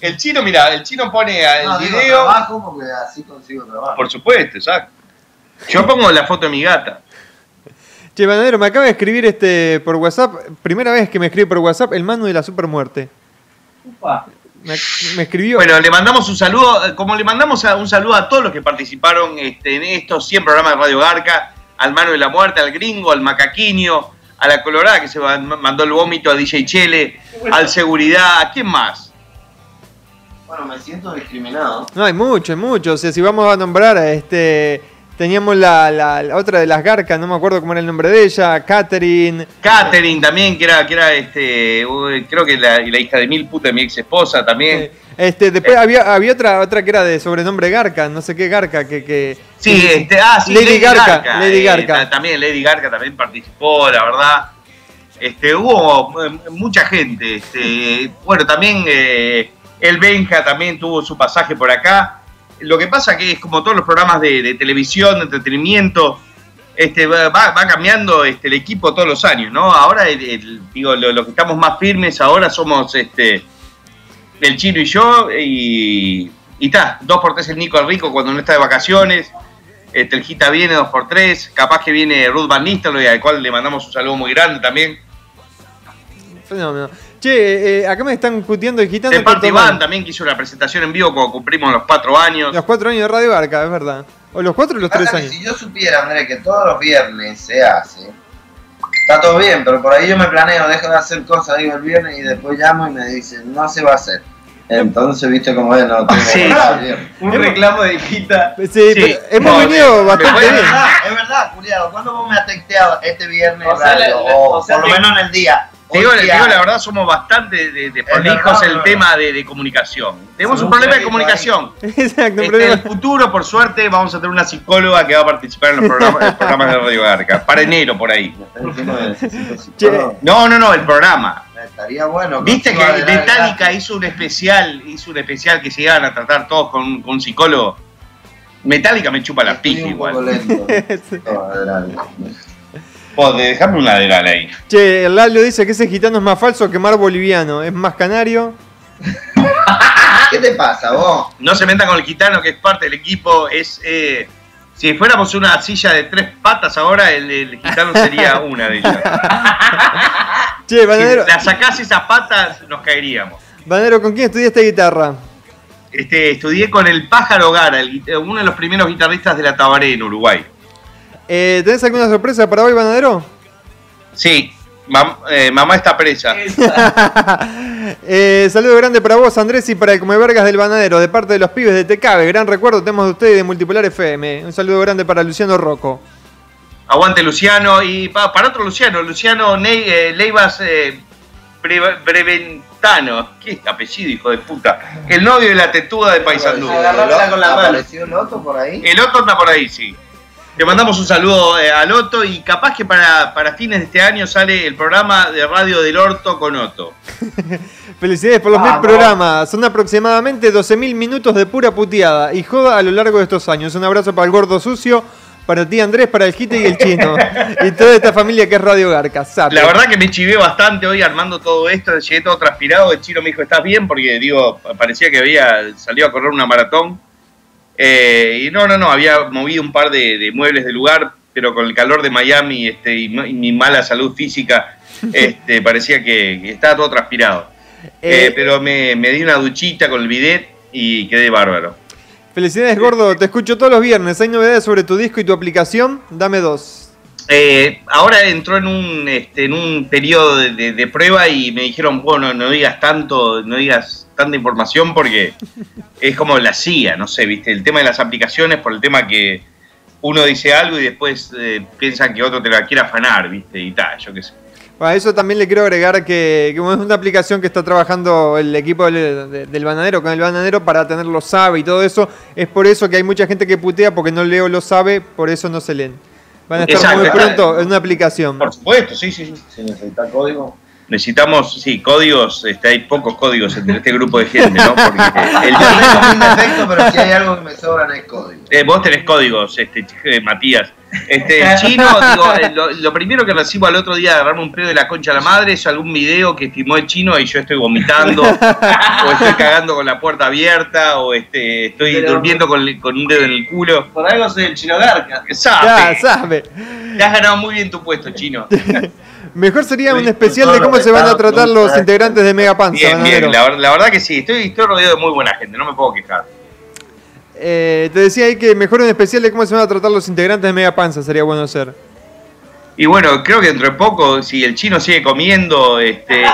El chino, mira, el chino pone el No, digo video. trabajo porque así consigo trabajo. Por supuesto, exacto. Yo pongo la foto de mi gata. Che, Banadero, me acaba de escribir este por WhatsApp, primera vez que me escribe por WhatsApp, el mando de la supermuerte. Upa. Me, me escribió. Bueno, le mandamos un saludo, eh, como le mandamos a- un saludo a todos los que participaron este, en estos 100 programas de Radio Garca, al Mano de la Muerte, al Gringo, al Macaquiño, a la Colorada que se mandó el vómito a DJ Chele, al Seguridad, ¿a quién más? Bueno, me siento discriminado. No, hay mucho, hay mucho. O sea, si vamos a nombrar, este, teníamos la, la- la otra de las garcas, no me acuerdo cómo era el nombre de ella, Catherine. Catherine también, que era, que era este, creo que la, hija de mil puta de mi ex esposa también. Este, después había, había otra, otra que era de sobrenombre Garca, no sé qué Garca, que, que Sí, que- este, ah, sí, Lady Garca, Lady eh, Garca. ta- también Lady Garca también participó, la verdad. Este, hubo eh, mucha gente. Este, bueno, también eh, el Benja también tuvo su pasaje por acá. Lo que pasa que es como todos los programas de, televisión, de entretenimiento, este, va, cambiando este, el equipo todos los años, ¿no? Ahora, digo, lo, lo que estamos más firmes ahora somos este, el Chino y yo, y está, dos por tres el Nico Rico cuando no está de vacaciones. Este, el Gita viene dos por tres, capaz que viene Ruth Van Nistelrooy, al cual le mandamos un saludo muy grande también. Fenómeno. Che, eh, acá me están puteando y quitando De el parte. Iván también que hizo la presentación en vivo cuando cumplimos los cuatro años. Los cuatro años de Radio Garca, es verdad. O los cuatro o los tres Pasa años. si yo supiera, Andrés, que todos los viernes se hace, está todo bien, pero por ahí yo me planeo, dejo de hacer cosas, digo el viernes y después llamo y me dicen, no se va a hacer. Entonces, viste cómo es, no tengo Sí. Un reclamo de quita. Sí, Sí, pero hemos no, venido bastante me Es bien. verdad, es verdad, Julián. ¿Cuándo vos me has texteado este viernes O sea, radio? o o sea, por lo menos en el día. Te digo, te digo la verdad, somos bastante de, de prolijos el tema de, de comunicación. Tenemos un problema de comunicación. Exacto, Este, en problema. el futuro, por suerte, vamos a tener una psicóloga que va a participar en los programas, de Radio Garca. Para enero, por ahí. No, no, no, el programa. Estaría bueno. Viste que. Metallica hizo un especial, hizo un especial que se iban a tratar todos con, con un psicólogo. Metallica me chupa la pija igual. lento. No, adelante. Vos, dejame un lateral ahí. Che, el Lalo dice que ese gitano es más falso que mar boliviano. Es más canario. ¿Qué te pasa vos? No se metan con el gitano que es parte del equipo. Es eh, si fuéramos una silla de tres patas ahora, el, el gitano sería una de ellas. Che, Si Banadero, la sacás esas patas, nos caeríamos. Banadero, ¿con quién estudiaste guitarra? Este, estudié con el Pájaro Gara, el uno de los primeros guitarristas de la Tabaré en Uruguay. Eh, ¿Tenés alguna sorpresa para hoy, Banadero? Sí, mam- eh, mamá está presa. Eh, saludo grande para vos, Andrés, y para el Comevergas del Banadero, de parte de los pibes de Tecabe. Gran recuerdo tenemos de ustedes y de Multipolar FM. Un saludo grande para Luciano Rocco. Aguante Luciano y pa- para otro Luciano, Luciano Ney, eh, Leivas eh, Bre- Breventano. ¿Qué apellido, hijo de puta? El novio de la tetuda de mano. ¿Apareció el otro por ahí? El Otto anda por ahí, sí. Le mandamos un saludo eh, al Otto y capaz que para, para fines de este año sale el programa de radio del Orto con Otto. Felicidades por los mil programas. Son aproximadamente 12.000 minutos de pura puteada y joda a lo largo de estos años. Un abrazo para el gordo sucio, para ti Andrés, para el Gite y el Chino. y toda esta familia que es Radio Garca. Sape. La verdad que me chivé bastante hoy armando todo esto, llegué todo transpirado, el chino me dijo, ¿estás bien? Porque digo, parecía que había salido a correr una maratón. Eh, y no, no, no, había movido un par de, de muebles del lugar, pero con el calor de Miami este, y, mi mala salud física, este, parecía que, que estaba todo transpirado. Eh, Eh, pero me, me di una duchita con el bidet y quedé bárbaro. Felicidades, gordo. Te escucho todos los viernes. ¿Hay novedades sobre tu disco y tu aplicación? Dame dos. Eh, ahora entró en un, este, en un periodo de, de- de prueba y me dijeron, bueno, no digas tanto, no digas tanta información porque es como la CIA, no sé, viste, el tema de las aplicaciones por el tema que uno dice algo y después eh, piensan que otro te la quiere afanar, viste, y tal, yo qué sé. A eso también le quiero agregar que, que es una aplicación que está trabajando el equipo del, de- del bananero con el bananero para tener lo sabe y todo eso. Es por eso que hay mucha gente que putea porque no leo lo sabe, por eso no se leen. Van a estar Exacto, muy pronto en una aplicación. Por supuesto, sí, sí, sí. Si necesita código. Necesitamos, sí, códigos, este, hay pocos códigos entre este grupo de gente, ¿no? Porque el Yo tengo mil defectos, pero si hay algo que me sobran es código. Eh, vos tenés códigos, este, eh, Matías. Este, el chino, digo, eh, lo, lo primero que recibo al otro día de agarrarme un pedo de la concha de la madre es algún video que filmó el chino y yo estoy vomitando, o estoy cagando con la puerta abierta, o este, estoy Pero- durmiendo con, con un dedo en el culo. Por algo soy el chino garca. Ya, Sabe, sabe. te has ganado muy bien tu puesto, chino. Mejor sería un especial de cómo se van a tratar los es- integrantes de Mega Panza. Bien, bien, la, ver- la verdad que sí, estoy, estoy rodeado de muy buena gente, no me puedo quejar. Eh, te decía ahí que mejor un especial de cómo se van a tratar los integrantes de Mega Panza sería bueno hacer. Y bueno, creo que dentro de poco, si el chino sigue comiendo, este,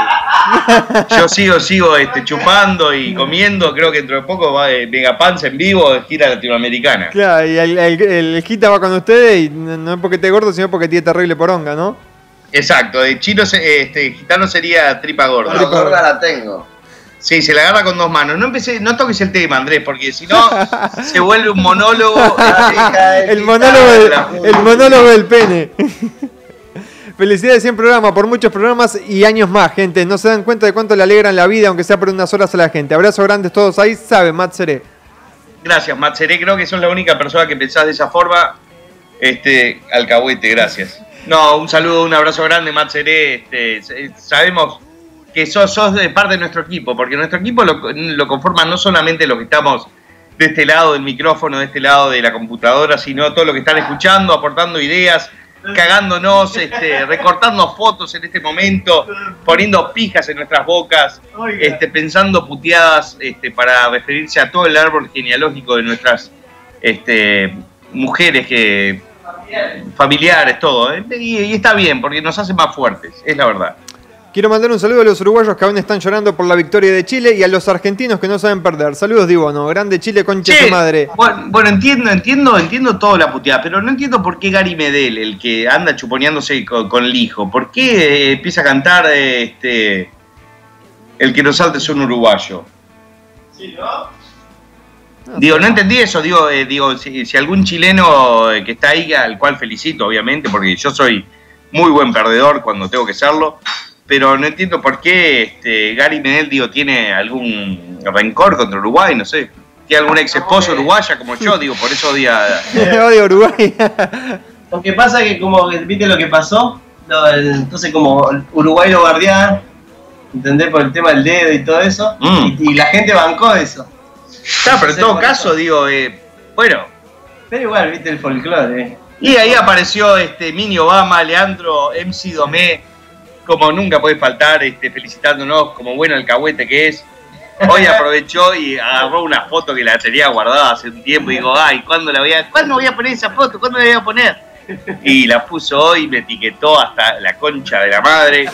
yo sigo, sigo este, chupando y comiendo, creo que dentro de poco va eh, Mega Panza en vivo, gira latinoamericana. Claro, y el, el, va con ustedes y no no es porque esté gordo, sino porque tiene terrible poronga, ¿no? Exacto, de chino, se- este, gitano sería tripa gorda. Bueno, gorda la tengo. Sí, se la agarra con dos manos. No empecé, no toques el tema, Andrés, porque si no se vuelve un monólogo. este, El monólogo, del, el monólogo del pene. Felicidades 100 programas, por muchos programas y años más, gente. No se dan cuenta de cuánto le alegran la vida, aunque sea por unas horas a la gente. Abrazo grandes todos ahí, sabe, Matt Seré. Gracias, Matseré, creo que sos la única persona que pensás de esa forma. Este, alcahuete, gracias. No, un saludo, un abrazo grande, Matseré. Este, s- sabemos que sos, sos de parte de nuestro equipo, porque nuestro equipo lo, lo conforman no solamente los que estamos de este lado del micrófono, de este lado de la computadora, sino todos los que están escuchando, aportando ideas, cagándonos, este, recortando fotos en este momento, poniendo pijas en nuestras bocas, este, pensando puteadas este, para referirse a todo el árbol genealógico de nuestras este, mujeres que familiares, todo. ¿eh? Y, y está bien, porque nos hace más fuertes, es la verdad. Quiero mandar un saludo a los uruguayos que aún están llorando por la victoria de Chile y a los argentinos que no saben perder. Saludos, Dibono. Grande Chile, concha Che, tu madre. Bueno, bueno, entiendo, entiendo, entiendo toda la puteada, pero no entiendo por qué Gary Medel, el que anda chuponeándose con, con el hijo, ¿por qué eh, empieza a cantar eh, este el que nos salte es un uruguayo? Digo, no entendí eso, digo, eh, digo, si, si algún chileno eh, que está ahí, al cual felicito, obviamente, porque yo soy muy buen perdedor cuando tengo que serlo, pero no entiendo por qué este, Gary Medel, digo, tiene algún rencor contra Uruguay, no sé. Tiene alguna ex esposa uruguaya como yo, digo, por eso odia. Odio Uruguay. Lo que pasa es que como, ¿viste lo que pasó? El- entonces como Uruguay lo guardián, ¿entendés? Por el tema del dedo y todo eso. Mm. Y, y la gente bancó eso. Claro, pero en todo caso, digo, eh, bueno. Pero igual, ¿viste el folclore? eh. Y ahí apareció este Mini Obama, Leandro, MC Domé, como nunca puede faltar, este, felicitándonos como buen alcahuete que es. Hoy aprovechó y agarró una foto que la tenía guardada hace un tiempo y digo, ay, ¿cuándo la voy a, ¿cuándo voy a poner esa foto? ¿Cuándo la voy a poner? Y la puso hoy, me etiquetó hasta la concha de la madre.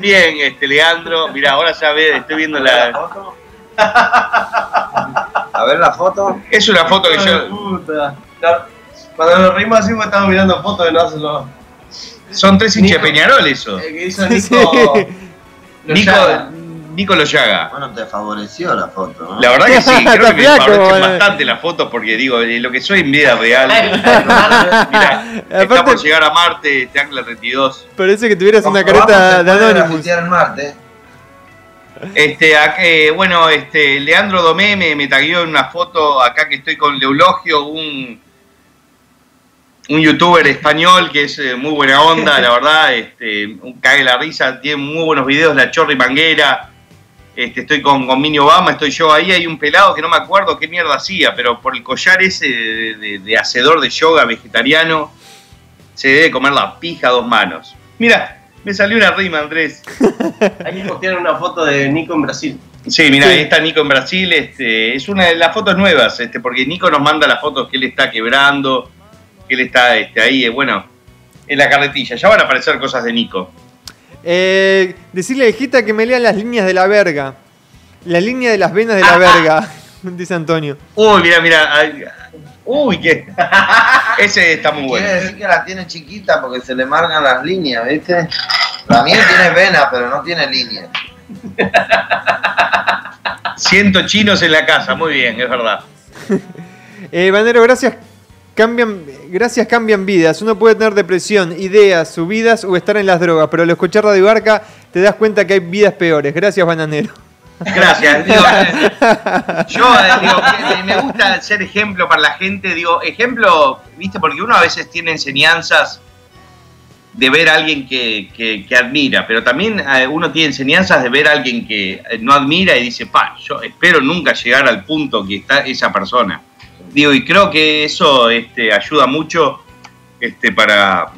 Bien, este Leandro, mira, ahora ya ve, estoy viendo la. A ver la foto. Es una foto que yo. puta. Cuando nos reímos así, estamos mirando fotos de nosotros. Son tres hinchas de Peñarol eso. Eh, que hizo Nico. Nico. Bueno, te favoreció la foto, ¿no? La verdad que sí, creo Está que me flaco, favorecen eh. bastante las fotos porque digo, eh, lo que soy en vida real. Mira, está Aparte- por llegar a Marte, este Ángel 32. Parece que tuvieras una careta de en Marte. Este, bueno, este, Leandro Domé me, tagueó en una foto acá que estoy con Leulogio, un, un youtuber español que es eh, muy buena onda, la verdad, este, cague la risa, tiene muy buenos videos, la chorri manguera. Este, estoy con, con Obama, estoy yo ahí, hay un pelado que no me acuerdo qué mierda hacía, pero por el collar ese de, de- de hacedor de yoga vegetariano, se debe comer la pija a dos manos. Mira, me salió una rima, Andrés. Ahí postearon una foto de Nico en Brasil. Sí, mira, Sí. ahí está Nico en Brasil, este, es una de las fotos nuevas, este, porque Nico nos manda las fotos que él está quebrando, que él está este, ahí, eh, bueno, en la carretilla. Ya van a aparecer cosas de Nico. Eh, decirle a Hijita que me lea las líneas de la verga. La línea de las venas de la Ah, verga, dice Antonio. Uy, mira, mira. Uy, qué. Ese está muy bueno. Quiere decir que la tiene chiquita porque se le marcan las líneas, ¿viste? La mía tiene venas, pero no tiene líneas. Ciento chinos en la casa, muy bien, es verdad. Eh, Banero, gracias. Cambian, gracias cambian vidas. Uno puede tener depresión, ideas, subidas o estar en las drogas, pero al escuchar Radio Barca te das cuenta que hay vidas peores. Gracias, Bananero. Gracias. Digo, eh, yo eh, digo, me gusta ser ejemplo para la gente. Digo, ejemplo, viste, porque uno a veces tiene enseñanzas de ver a alguien que, que- que admira, pero también eh, uno tiene enseñanzas de ver a alguien que eh, no admira y dice, pa, yo espero nunca llegar al punto que está esa persona. Digo, y creo que eso este, ayuda mucho este, para,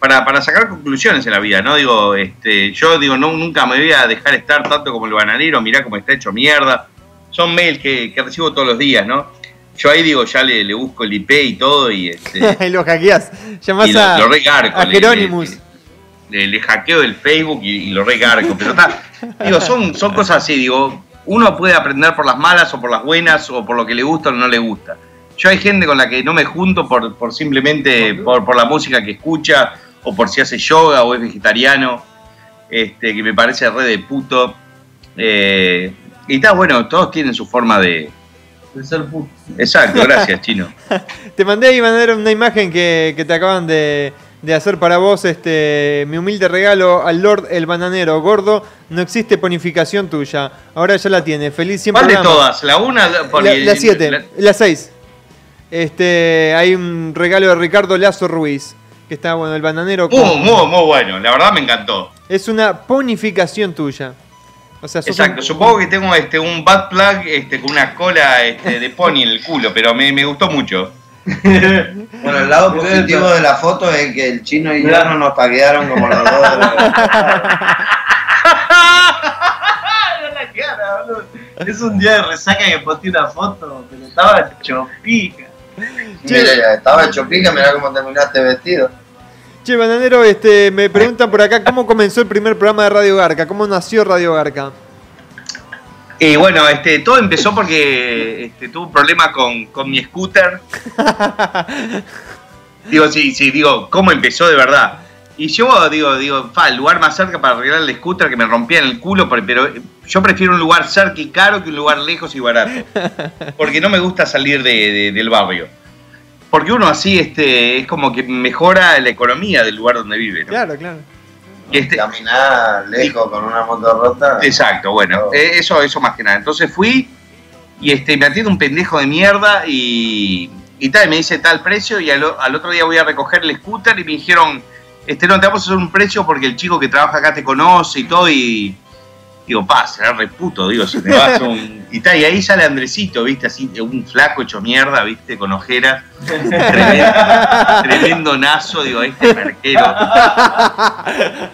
para, para sacar conclusiones en la vida, ¿no? Digo, este, yo digo, no, nunca me voy a dejar estar tanto como el bananero, mirá cómo está hecho mierda. Son mails que, que recibo todos los días, ¿no? Yo ahí digo, ya le, le busco el IP y todo y, este, y lo hackeás. Llamás lo, a, lo a. Le, le- le hackeo el Facebook y, y lo regarco. Pero está, digo, son, son cosas así, digo, uno puede aprender por las malas o por las buenas o por lo que le gusta o no le gusta. Yo hay gente con la que no me junto por, por simplemente por, por la música que escucha o por si hace yoga o es vegetariano, este, que me parece re de puto. Eh, y está bueno, todos tienen su forma de... De ser puto. Exacto, gracias, chino. Te mandé ahí, Bananero, una imagen que, que te acaban de, de hacer para vos. Este, mi humilde regalo al Lord el Bananero. Gordo, no existe ponificación tuya. Ahora ya la tiene. Feliz siempre. ¿Cuál de todas? ¿La una? La, Porque- la siete, la- la seis. Este, hay un regalo de Ricardo Lazo Ruiz. Que está bueno, el bananero. Muy, con- muy, muy bueno, la verdad me encantó. Es una ponificación tuya. O sea, Exacto, un- supongo que tengo este un bad plug este, con una cola este, de pony en el culo, pero me, me gustó mucho. Bueno, el lado positivo de la foto es que el chino y yo no nos taguearon como los dos. de la- la cara, boludo. Es un día de resaca que posté una foto, pero estaba chopica. Mira, ya estaba hecho pica, mirá cómo terminaste vestido. Che, bananero, este, me preguntan por acá cómo comenzó el primer programa de Radio Garca. ¿Cómo nació Radio Garca? Y bueno, este, todo empezó porque este, tuve un problema con, con mi scooter. digo, sí, sí, digo, ¿cómo empezó de verdad? Y yo digo, digo, fa, el lugar más cerca para arreglar el scooter que me rompía en el culo, pero- pero yo prefiero un lugar cerca y caro que un lugar lejos y barato. Porque no me gusta salir de- de- del barrio. Porque uno así este, es como que mejora la economía del lugar donde vive. ¿no? Claro, claro. Y este- Caminar lejos con una moto rota. Exacto, bueno, Oh. eh, eso, eso más que nada. Entonces fui y este, me atiende un pendejo de mierda y, y tal, y me dice tal precio y al, al otro día voy a recoger el scooter y me dijeron, este, no, te vamos a hacer un precio porque el chico que trabaja acá te conoce y todo y digo, pa, será reputo, digo, se me va a hacer un... Y tal, y ahí sale Andresito, viste, así, un flaco hecho mierda, viste, con ojeras, tremendo, tremendo nazo, digo, este merquero.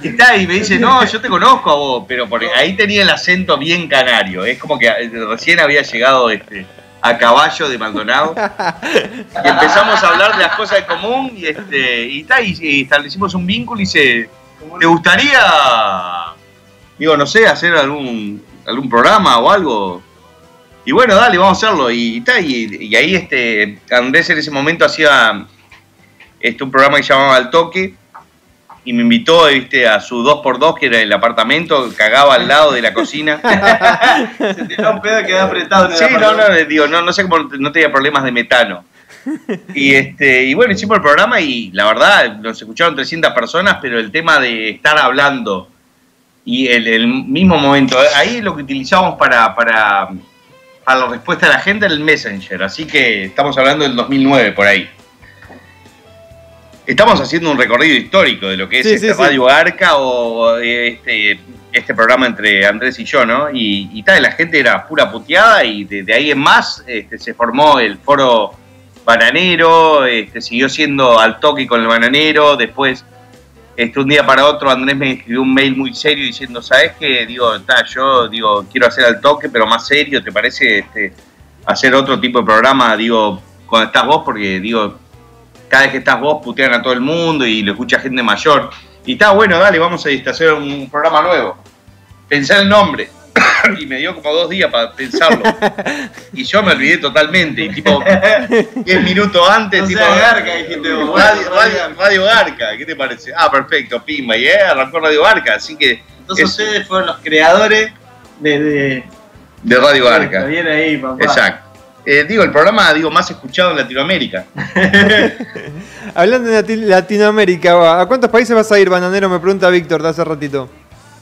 Y está, y me dice, no, yo te conozco a vos, pero porque ahí tenía el acento bien canario. Es como que eh, recién había llegado este, a caballo de Maldonado. Y empezamos a hablar de las cosas en común y, este, y, está, y, y establecimos un vínculo y dice, ¿te gustaría, digo, no sé, hacer algún, algún programa o algo? Y bueno, dale, vamos a hacerlo. Y, está, y, y ahí este, Andrés en ese momento hacía este, un programa que se llamaba Al Toque y me invitó ¿viste? a su 2x2, que era el apartamento, cagaba al lado de la cocina. Se tiró un pedo y quedó apretado en el Sí, no, no, digo, no, no sé cómo no tenía problemas de metano. Y este, y bueno, hicimos el programa y la verdad, nos escucharon 300 personas, pero el tema de estar hablando y el, el mismo momento, ahí lo que utilizábamos para, para, para la respuesta de la gente era el Messenger, así que estamos hablando del 2009 por ahí. Estamos haciendo un recorrido histórico de lo que es Sí, este sí, sí. Radio Arca o este, este programa entre Andrés y yo, ¿no? Y, y tal, la gente era pura puteada y de, de ahí en más este, se formó el foro bananero, este, siguió siendo al toque con el bananero, después este, un día para otro Andrés me escribió un mail muy serio diciendo, ¿sabes qué? Digo, está, yo digo, quiero hacer al toque, pero más serio, ¿te parece este, hacer otro tipo de programa? Digo, cuando estás vos, porque digo, cada vez que estás vos putean a todo el mundo y lo escucha gente mayor. Y está bueno, dale, vamos a hacer un programa nuevo. Pensé el nombre. Y me dio como dos días para pensarlo. Y yo me olvidé totalmente. Y tipo, 10 minutos antes, No tipo. garca, dijiste vos. Radio, radio- Radio Garca, ¿qué te parece? Ah, perfecto, pimba. Y eh, arrancó Radio Garca, así que. Entonces es ustedes fueron los creadores de. de de Radio Está Garca. bien ahí, papá. Exacto. Eh, digo, el programa digo, más escuchado en Latinoamérica. Hablando de Lati- Latinoamérica, ¿a cuántos países vas a ir, bananero? Me pregunta Víctor de hace ratito.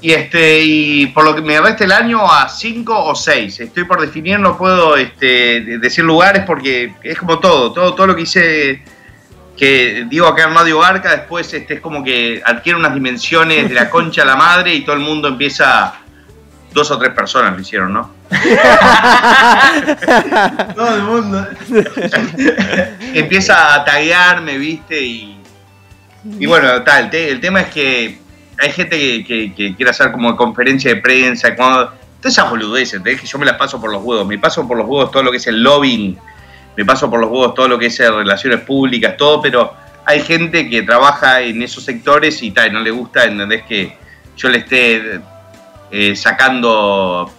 Y este, y por lo que me resta el año a 5 o 6. Estoy por definir, no puedo este, de- decir lugares porque es como todo, todo, todo lo que hice que digo acá en Radio Garca, después este, es como que adquiere unas dimensiones de la concha a la madre y todo el mundo empieza, dos o tres personas lo hicieron, ¿no? Todo el mundo. empieza a taguearme, viste, y, y bueno, tal, el tema es que hay gente que, quiere hacer como conferencia de prensa, cuando, todas esas boludeces, ¿entendés? que yo me las paso por los huevos, me paso por los huevos todo lo que es el lobbying, me paso por los huevos todo lo que es eh, relaciones públicas, todo, pero hay gente que trabaja en esos sectores y tal, no le gusta, ¿entendés? Que yo le esté eh, sacando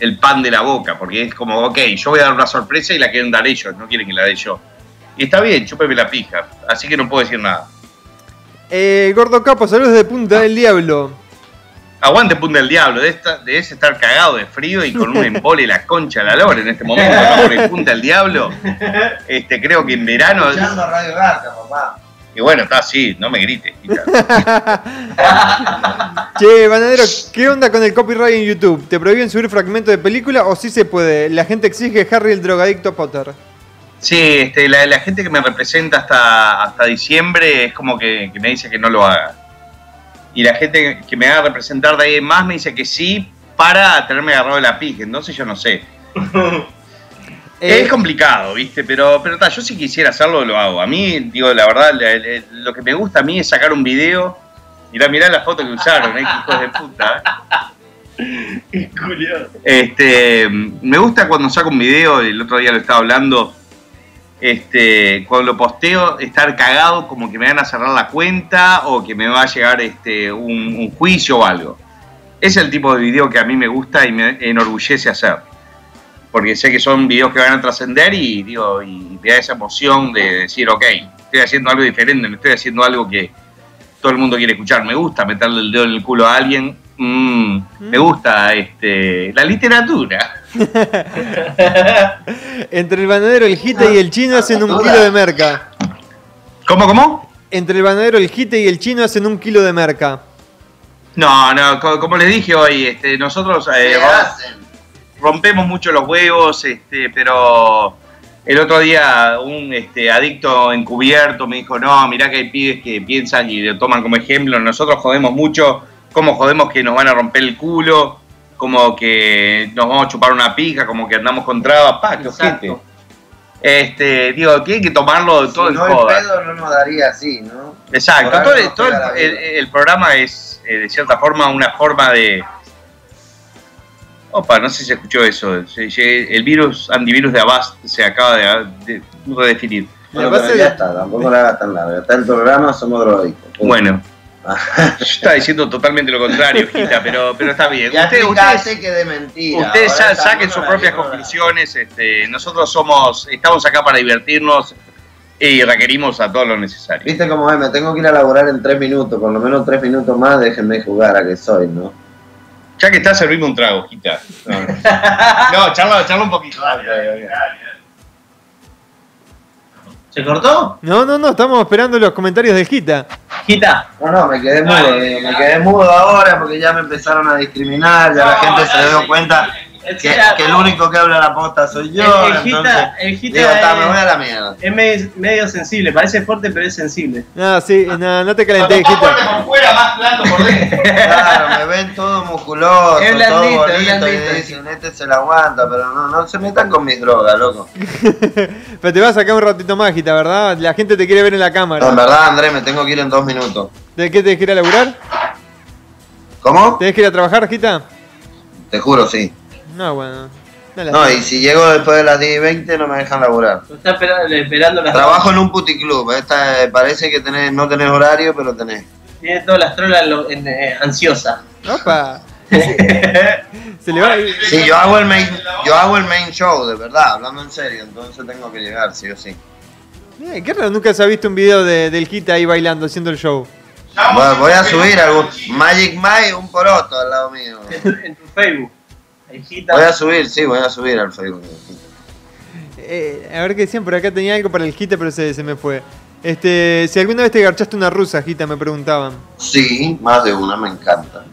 el pan de la boca, porque es como, ok, yo voy a dar una sorpresa y la quieren dar ellos, no quieren que la dé yo. Y está bien, chúpeme la pija, así que no puedo decir nada. Eh, Gordo Capo, saludos de Punta del Diablo. Aguante punta del diablo, de esta- debes estar cagado de frío y con un embole la concha de la lora en este momento, ¿no? Porque punta del diablo, este, creo que en verano... Escuchando Radio Garca, papá. Y bueno, está así, no me grites. Che, bananero, ¿qué onda con el copyright en YouTube? ¿Te prohíben subir fragmentos de película o sí se puede? La gente exige Harry el drogadicto Potter. Sí, este, la, la gente que me representa hasta, hasta diciembre es como que, que me dice que no lo haga. Y la gente que me haga representar de ahí en más me dice que sí para tenerme agarrado de la pija. Entonces yo no sé. Eh, es complicado, ¿viste? Pero, pero ta, yo si quisiera hacerlo, lo hago. A mí, digo, la verdad, lo que me gusta a mí es sacar un video. Mirá, mirá la foto que usaron, ¿eh? Qué hijos de puta. ¿eh? Este, me gusta cuando saco un video, el otro día lo estaba hablando, este, cuando lo posteo, estar cagado como que me van a cerrar la cuenta o que me va a llegar este, un, juicio o algo. Es el tipo de video que a mí me gusta y me enorgullece hacer. Porque sé que son videos que van a trascender y, digo, y da esa emoción de decir, ok, estoy haciendo algo diferente, no estoy haciendo algo que todo el mundo quiere escuchar. Me gusta meterle el dedo en el culo a alguien. Mm, Me gusta este, la literatura. Entre el bananero, el jite y el chino hacen un kilo de merca. ¿Cómo, cómo? Entre el bananero, el jite y el chino hacen un kilo de merca. No, no, co- como les dije hoy, este, nosotros eh, rompemos mucho los huevos, este, pero el otro día un este, adicto encubierto me dijo, no, mirá que hay pibes que piensan y lo toman como ejemplo, nosotros jodemos mucho, como jodemos que nos van a romper el culo, como que nos vamos a chupar una pija, como que andamos con trabas, pa, qué. Exacto. Este, digo, tienen que tomarlo todo si en no, el pedo no nos daría así, ¿no? Exacto, todo, el, todo el- el- el programa es eh, de cierta forma una forma de... Opa, no sé si se escuchó eso. El virus, antivirus de Avast se acaba de, de redefinir. Bueno, pero ya es- está, tampoco la hagas tan larga. Está el programa, somos drogadictos. Bueno, yo estaba diciendo totalmente lo contrario, Gita, pero, pero está bien. Ya Ustedes, explicaste ustedes, que de mentira. ustedes saquen sus propias conclusiones. Este, nosotros somos, estamos acá para divertirnos y requerimos a todo lo necesario. Viste cómo es, me tengo que ir a laburar en tres minutos, por lo menos tres minutos más, déjenme jugar a que soy, ¿no? Ya que está, servimos un trago, Gita. No, no charla, charla un poquito. ¿Se cortó? No, no, no, estamos esperando los comentarios del Gita. Gita. No, no, me quedé mudo, me quedé mudo ahora porque ya me empezaron a discriminar, ya la gente se dio cuenta Que, el único que habla la posta soy yo. El- el entonces, Gita- el Gita digo, "Ta, es- me voy a la mierda. Es medio, medio sensible, parece fuerte, pero es sensible. No, sí, no, no te calenté, más fuerte Gita. por fuera, más blando por dentro. Claro, me ven todo musculoso, Es todo blandito, es bonito, y blandito. dicen, este se la aguanta, pero no, no se metan con mis drogas, loco. Pero te vas a sacar un ratito más, Gita, ¿verdad? La gente te quiere ver en la No, en cámara. verdad, Andrés, me tengo que ir en dos minutos. ¿De qué tenés que ir a laburar? ¿Cómo? ¿Tenés que ir a trabajar, Gita? Te juro, sí. No, bueno. No, y si llego después de las 10 y 20 no me dejan laburar. Lo está esperando, esperando las Trabajo en un puticlub, esta, eh, parece que tenés, no tenés horario, pero tenés. Tiene todas las trolas eh, ansiosas. Opa. Se le va. Sí, yo hago el main, yo hago el main show, de verdad, hablando en serio, entonces tengo que llegar, sí o sí. Eh, qué raro, nunca se ha visto un video de- del Gita ahí bailando, haciendo el show. Bueno, voy a subir algún Magic Mike, un poroto al lado mío. En tu Facebook. Voy a subir, sí, voy a subir al Facebook. Eh, a ver qué decían, por acá tenía algo para el Gita, pero se, se me fue. Este, si alguna vez te garchaste una rusa, Gita, me preguntaban. Sí, más de una, me encanta.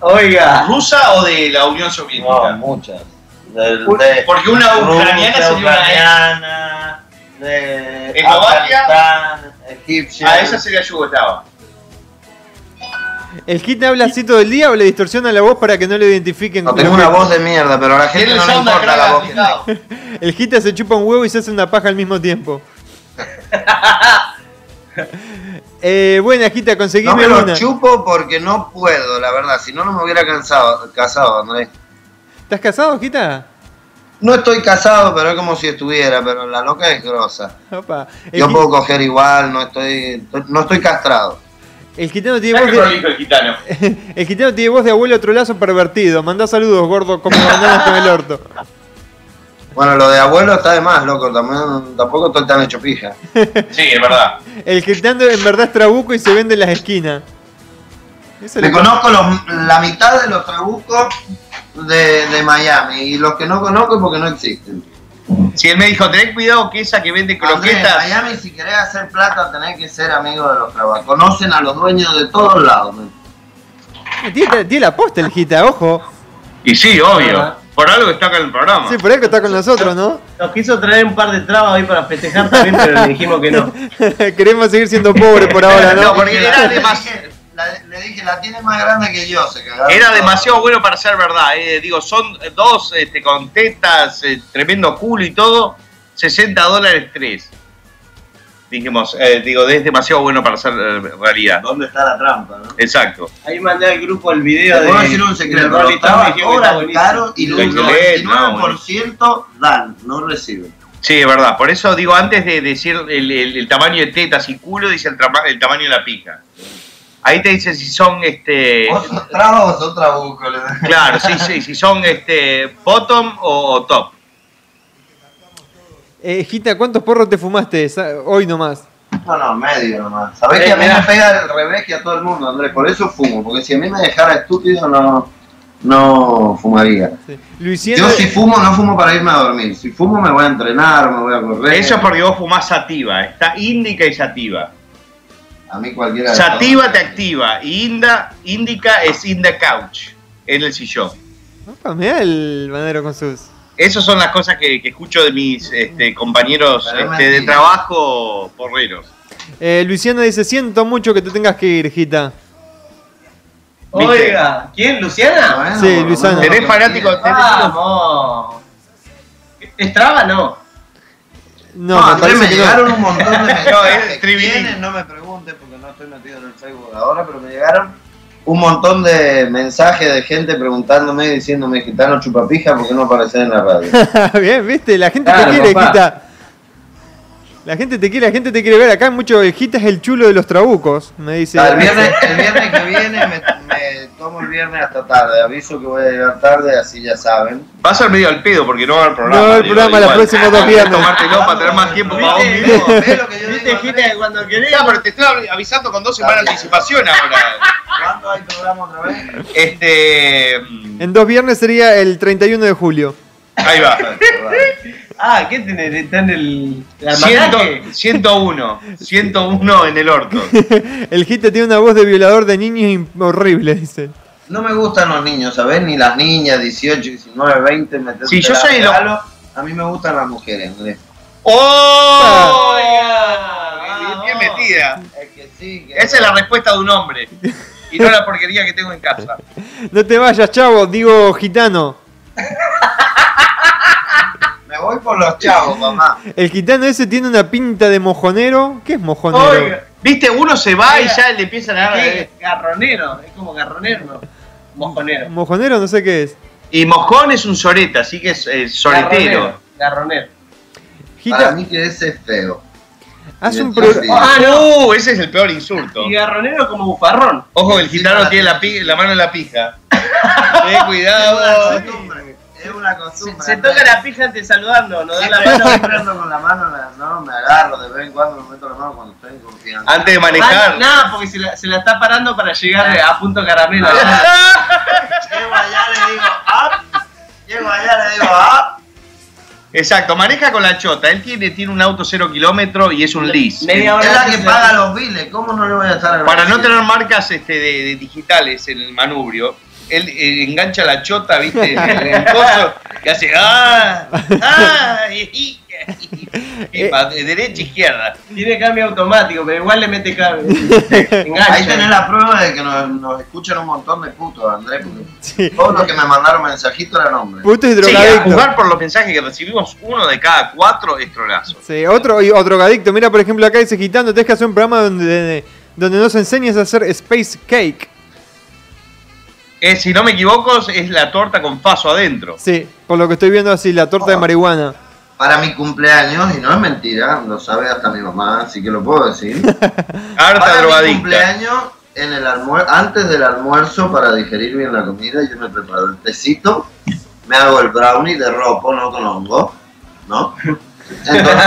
Oiga. ¿Rusa o de la Unión Soviética? No, muchas. Del- Uy, de porque una ucraniana sería una ucraniana, de ¿Eslovaquia? Egipcia. A esa sería Yugoslava. ¿El Gita habla así todo el día o le distorsiona la voz para que no lo identifiquen? No, tengo una voz de mierda, pero a la gente no le importa la voz. El Gita se chupa un huevo y se hace una paja al mismo tiempo. eh, buena, Gita, No conseguime me lo una. chupo porque no puedo, la verdad. Si no, no me hubiera cansado, casado, Andrés. ¿Estás casado, Gita? No estoy casado, pero es como si estuviera, pero la loca es grosa. Opa. Yo puedo coger igual, no estoy, no estoy castrado. El gitano tiene voz de, el gitano. el gitano tiene voz de abuelo trolazo pervertido. Mandá saludos, gordo, como bananas con el orto. Bueno, lo de abuelo está de más, loco. También, tampoco estoy tan hecho pija. Sí, es verdad. El gitano en verdad es trabuco y se vende en las esquinas. Eso Me le conozco los- la mitad de los trabucos de, de Miami y los que no conozco es porque no existen. Si él me dijo, tened cuidado que esa que vende Andrés, en croquetas. Miami, si querés hacer plata, tenés que ser amigo de los trabajos. Conocen a los dueños de todos lados. Tiene, la posta el gita, ojo. Y sí, obvio. Por algo está acá en el programa. Sí, por que está con nosotros, ¿no? Nos quiso traer un par de trabas hoy para festejar también, pero le dijimos que no. Queremos seguir siendo pobres por ahora, ¿no? No, porque era demasiado. La- le dije, la tiene más grande que yo, se cagaron. Era demasiado bueno para ser verdad. eh. Digo, son dos este, con tetas, eh, tremendo culo y todo, 60 dólares tres. Dijimos, eh, digo, es demasiado bueno para ser eh, realidad. ¿Dónde está la trampa, no? Exacto. Ahí mandé al grupo el video de. puedo decir un secreto, está cobran buenísimo. caro y Lo un excelente, no, 99% dan, no reciben. Sí, es verdad. Por eso digo, antes de decir el, el- el tamaño de tetas y culo, dice el, el tamaño de la pija. Ahí te dice si son este. ¿Vos sos traba o sos trabuco? Claro, sí, sí, si son este bottom o, o top. Eh, Gita, ¿cuántos porros te fumaste hoy nomás? No, no, medio nomás. Sabés Eh, que a mí mirá. me pega el revés que a todo el mundo, Andrés. Por eso fumo. Porque si a mí me dejara estúpido, no, no fumaría. Sí. Luisiana, Yo si fumo, no fumo para irme a dormir. Si fumo, me voy a entrenar, me voy a correr. Eso es porque vos fumás sativa. Está índica y sativa. A mí cualquiera Sativa te activa y inda, índica es in the couch, en el sillón. Opa, mirá el banero con sus. Esas son las cosas que, que escucho de mis este, compañeros este, de trabajo porreros. Eh, Luisiana dice: Siento mucho que te tengas que ir, Gita. ¿Viste? Oiga, ¿quién? ¿Luciana? Bueno, Sí, menos ¿Tenés fanático? tenés- Vamos. ¿Es traba? No. No, No, me parece me que no. llegaron un montón de mensajes. No, es. No me estoy metido en el Facebook ahora, pero me llegaron un montón de mensajes de gente preguntándome y diciéndome gitano chupapija porque no apareces en la radio. Bien, viste, la gente Claro, te quiere, papá. Gita. La gente te quiere, la gente te quiere ver. Acá mucho el Gita es el chulo de los trabucos, me dice. El, viernes, el viernes que viene me, me tomo el viernes hasta tarde. Aviso que voy a llegar tarde, así ya saben. Va a ser medio al pedo porque no va a haber programa. No va a haber programa los próximos dos viernes. Tomártelo para tener más tiempo para vos mismo. ¿Ves lo que yo ¿Viste, que cuando querés? Ya, pero te estoy avisando con dos semanas de anticipación ahora. ¿Cuándo hay programa otra vez? Este. En dos viernes sería el 31 de julio. Ahí va. Ah, ¿qué tenés? ¿Está en el, el Ciento- almanaque? 101. 101 en el orto. El Gita tiene una voz de violador de niños horrible, dice. No me gustan los niños, ¿sabes? Ni las niñas, 18, 19, 20, meterse Sí, yo soy lo- regalo. A mí me gustan las mujeres, Andrés. ¡Oh! Bien, bien metida. Es que sí, que Esa es la respuesta de un hombre. Y no la porquería que tengo en casa. No te vayas, chavo, digo gitano. Por los chavos, mamá. El gitano ese tiene una pinta de mojonero. ¿Qué es mojonero? Oiga, Viste, uno se va y ya le empiezan a dar. ¿qué? Garronero, es como garronero, no. Mojonero. Mojonero no sé qué es. Y mojón es un soreta, así que es eh, soretero. Garronero. Garronero. Para mí que ese es feo. haz un Mientras pro- sí. Ah, no, ese es el peor insulto. Y garronero como bufarrón. Ojo, el gitano tiene la, pi- la mano en la pija. Eh, cuidado. Es una Se, costumbre. se toca la pija antes saludando, no da la mano. con la mano, no, me agarro de vez en cuando, me meto la mano cuando estoy en confianza. Antes de Ah, manejar. nada, porque se la, se la está parando para llegar a punto caramelo. Llego allá, le digo, ah. Llego allá, le digo, ah. Exacto, maneja con la chota. Él tiene, tiene un auto cero kilómetro y es un lease. Media hora Es la que paga los biles, ¿cómo no le voy a estar Para no tener marcas este, de, de digitales en el manubrio, él eh, engancha la chota, ¿viste? En el, el coso, y hace ¡ah! ¡ah! Y, y- y pa- de derecha izquierda. Tiene cambio automático, pero igual le mete cambio. Engancha. Ahí tenés la prueba de que nos, nos escuchan un montón de putos, Andrés, porque Sí. todos los que me mandaron mensajitos eran hombres. Puto y Sí, a jugar por los mensajes que recibimos, uno de cada cuatro es trolazo. Sí, otro, y otro drogadicto. Mira, por ejemplo, acá dice gitano, tenés que hacer un programa donde, donde nos enseñes a hacer space cake. Eh, si no me equivoco, es la torta con paso adentro. Sí, por lo que estoy viendo así, la torta de marihuana. Para mi cumpleaños, y no es mentira, lo sabe hasta mi mamá, así que lo puedo decir. Harta Para mi drogadicta. cumpleaños, en el almuer- antes del almuerzo, para digerir bien la comida, yo me preparo el tecito, me hago el brownie de ropo, no con hongo, ¿no? Entonces,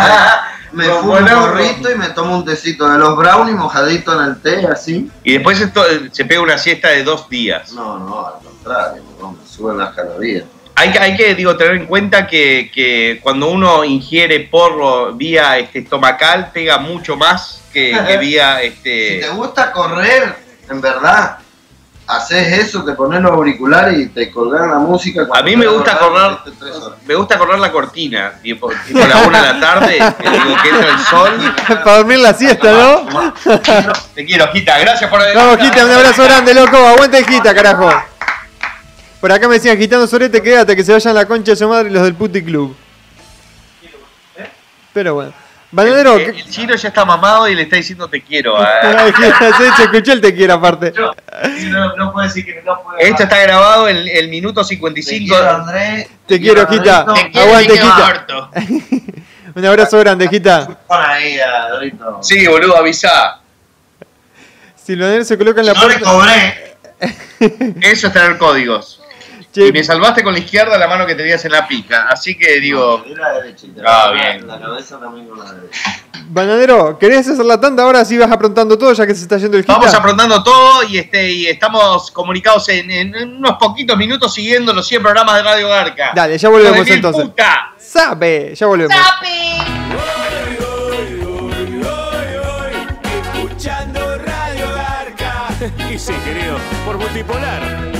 me fumo un gorrito y me tomo un tecito de los brownies mojadito en el té, así. Y después esto, eh, se pega una siesta de dos días. No, no, al contrario, no, me suben las calorías. Hay que, hay que digo, tener en cuenta que, que cuando uno ingiere porro vía este, estomacal, pega mucho más que, que vía... Si Este... te gusta correr, en verdad, haces eso, te pones los auriculares y te colgas la música. A mí me gusta correr, me gusta correr la cortina, tipo, tipo la una de la tarde, que digo que entra el sol. Para dormir la siesta, ¿no? Te quiero, Gita, gracias por Vamos, Gita, un abrazo grande, loco. Aguante, Gita, carajo. Por acá me decían, Gitano Sorete, quédate, que se vayan la concha de su madre los del Puti Club. Pero bueno. Bananero, El, el chino ya está mamado y le está diciendo te quiero. a- Ay, Gita, se, escuchó el te quiero aparte. Yo, no, no puedo decir que no puedo. Esto está grabado en el minuto Te 55. quiero, Andrés. Te quiero. Dorito. Te quiero, Aguante, te quiero Gita. harto. Un abrazo grande, Gita. Pon ahí a Dorito. Sí, boludo, avisá. Silvanero se coloca en la No le puerta. cobré. Eso es tener códigos. Che, Y me salvaste con la izquierda la mano que tenías en la pica. Así que digo, Di la derecha. Ah, bien. La cabeza también con la derecha. Bananero, ¿querés hacer la tanda ahora? Sí vas aprontando todo ya que se está yendo el vamos aprontando todo y este y estamos comunicados en, en unos poquitos minutos siguiendo los 100 programas de Radio Garca. Dale, ya volvemos mil entonces. puta. Sabe, ya volvemos. Escuchando Radio Garca. Y sí, querido, por multipolar.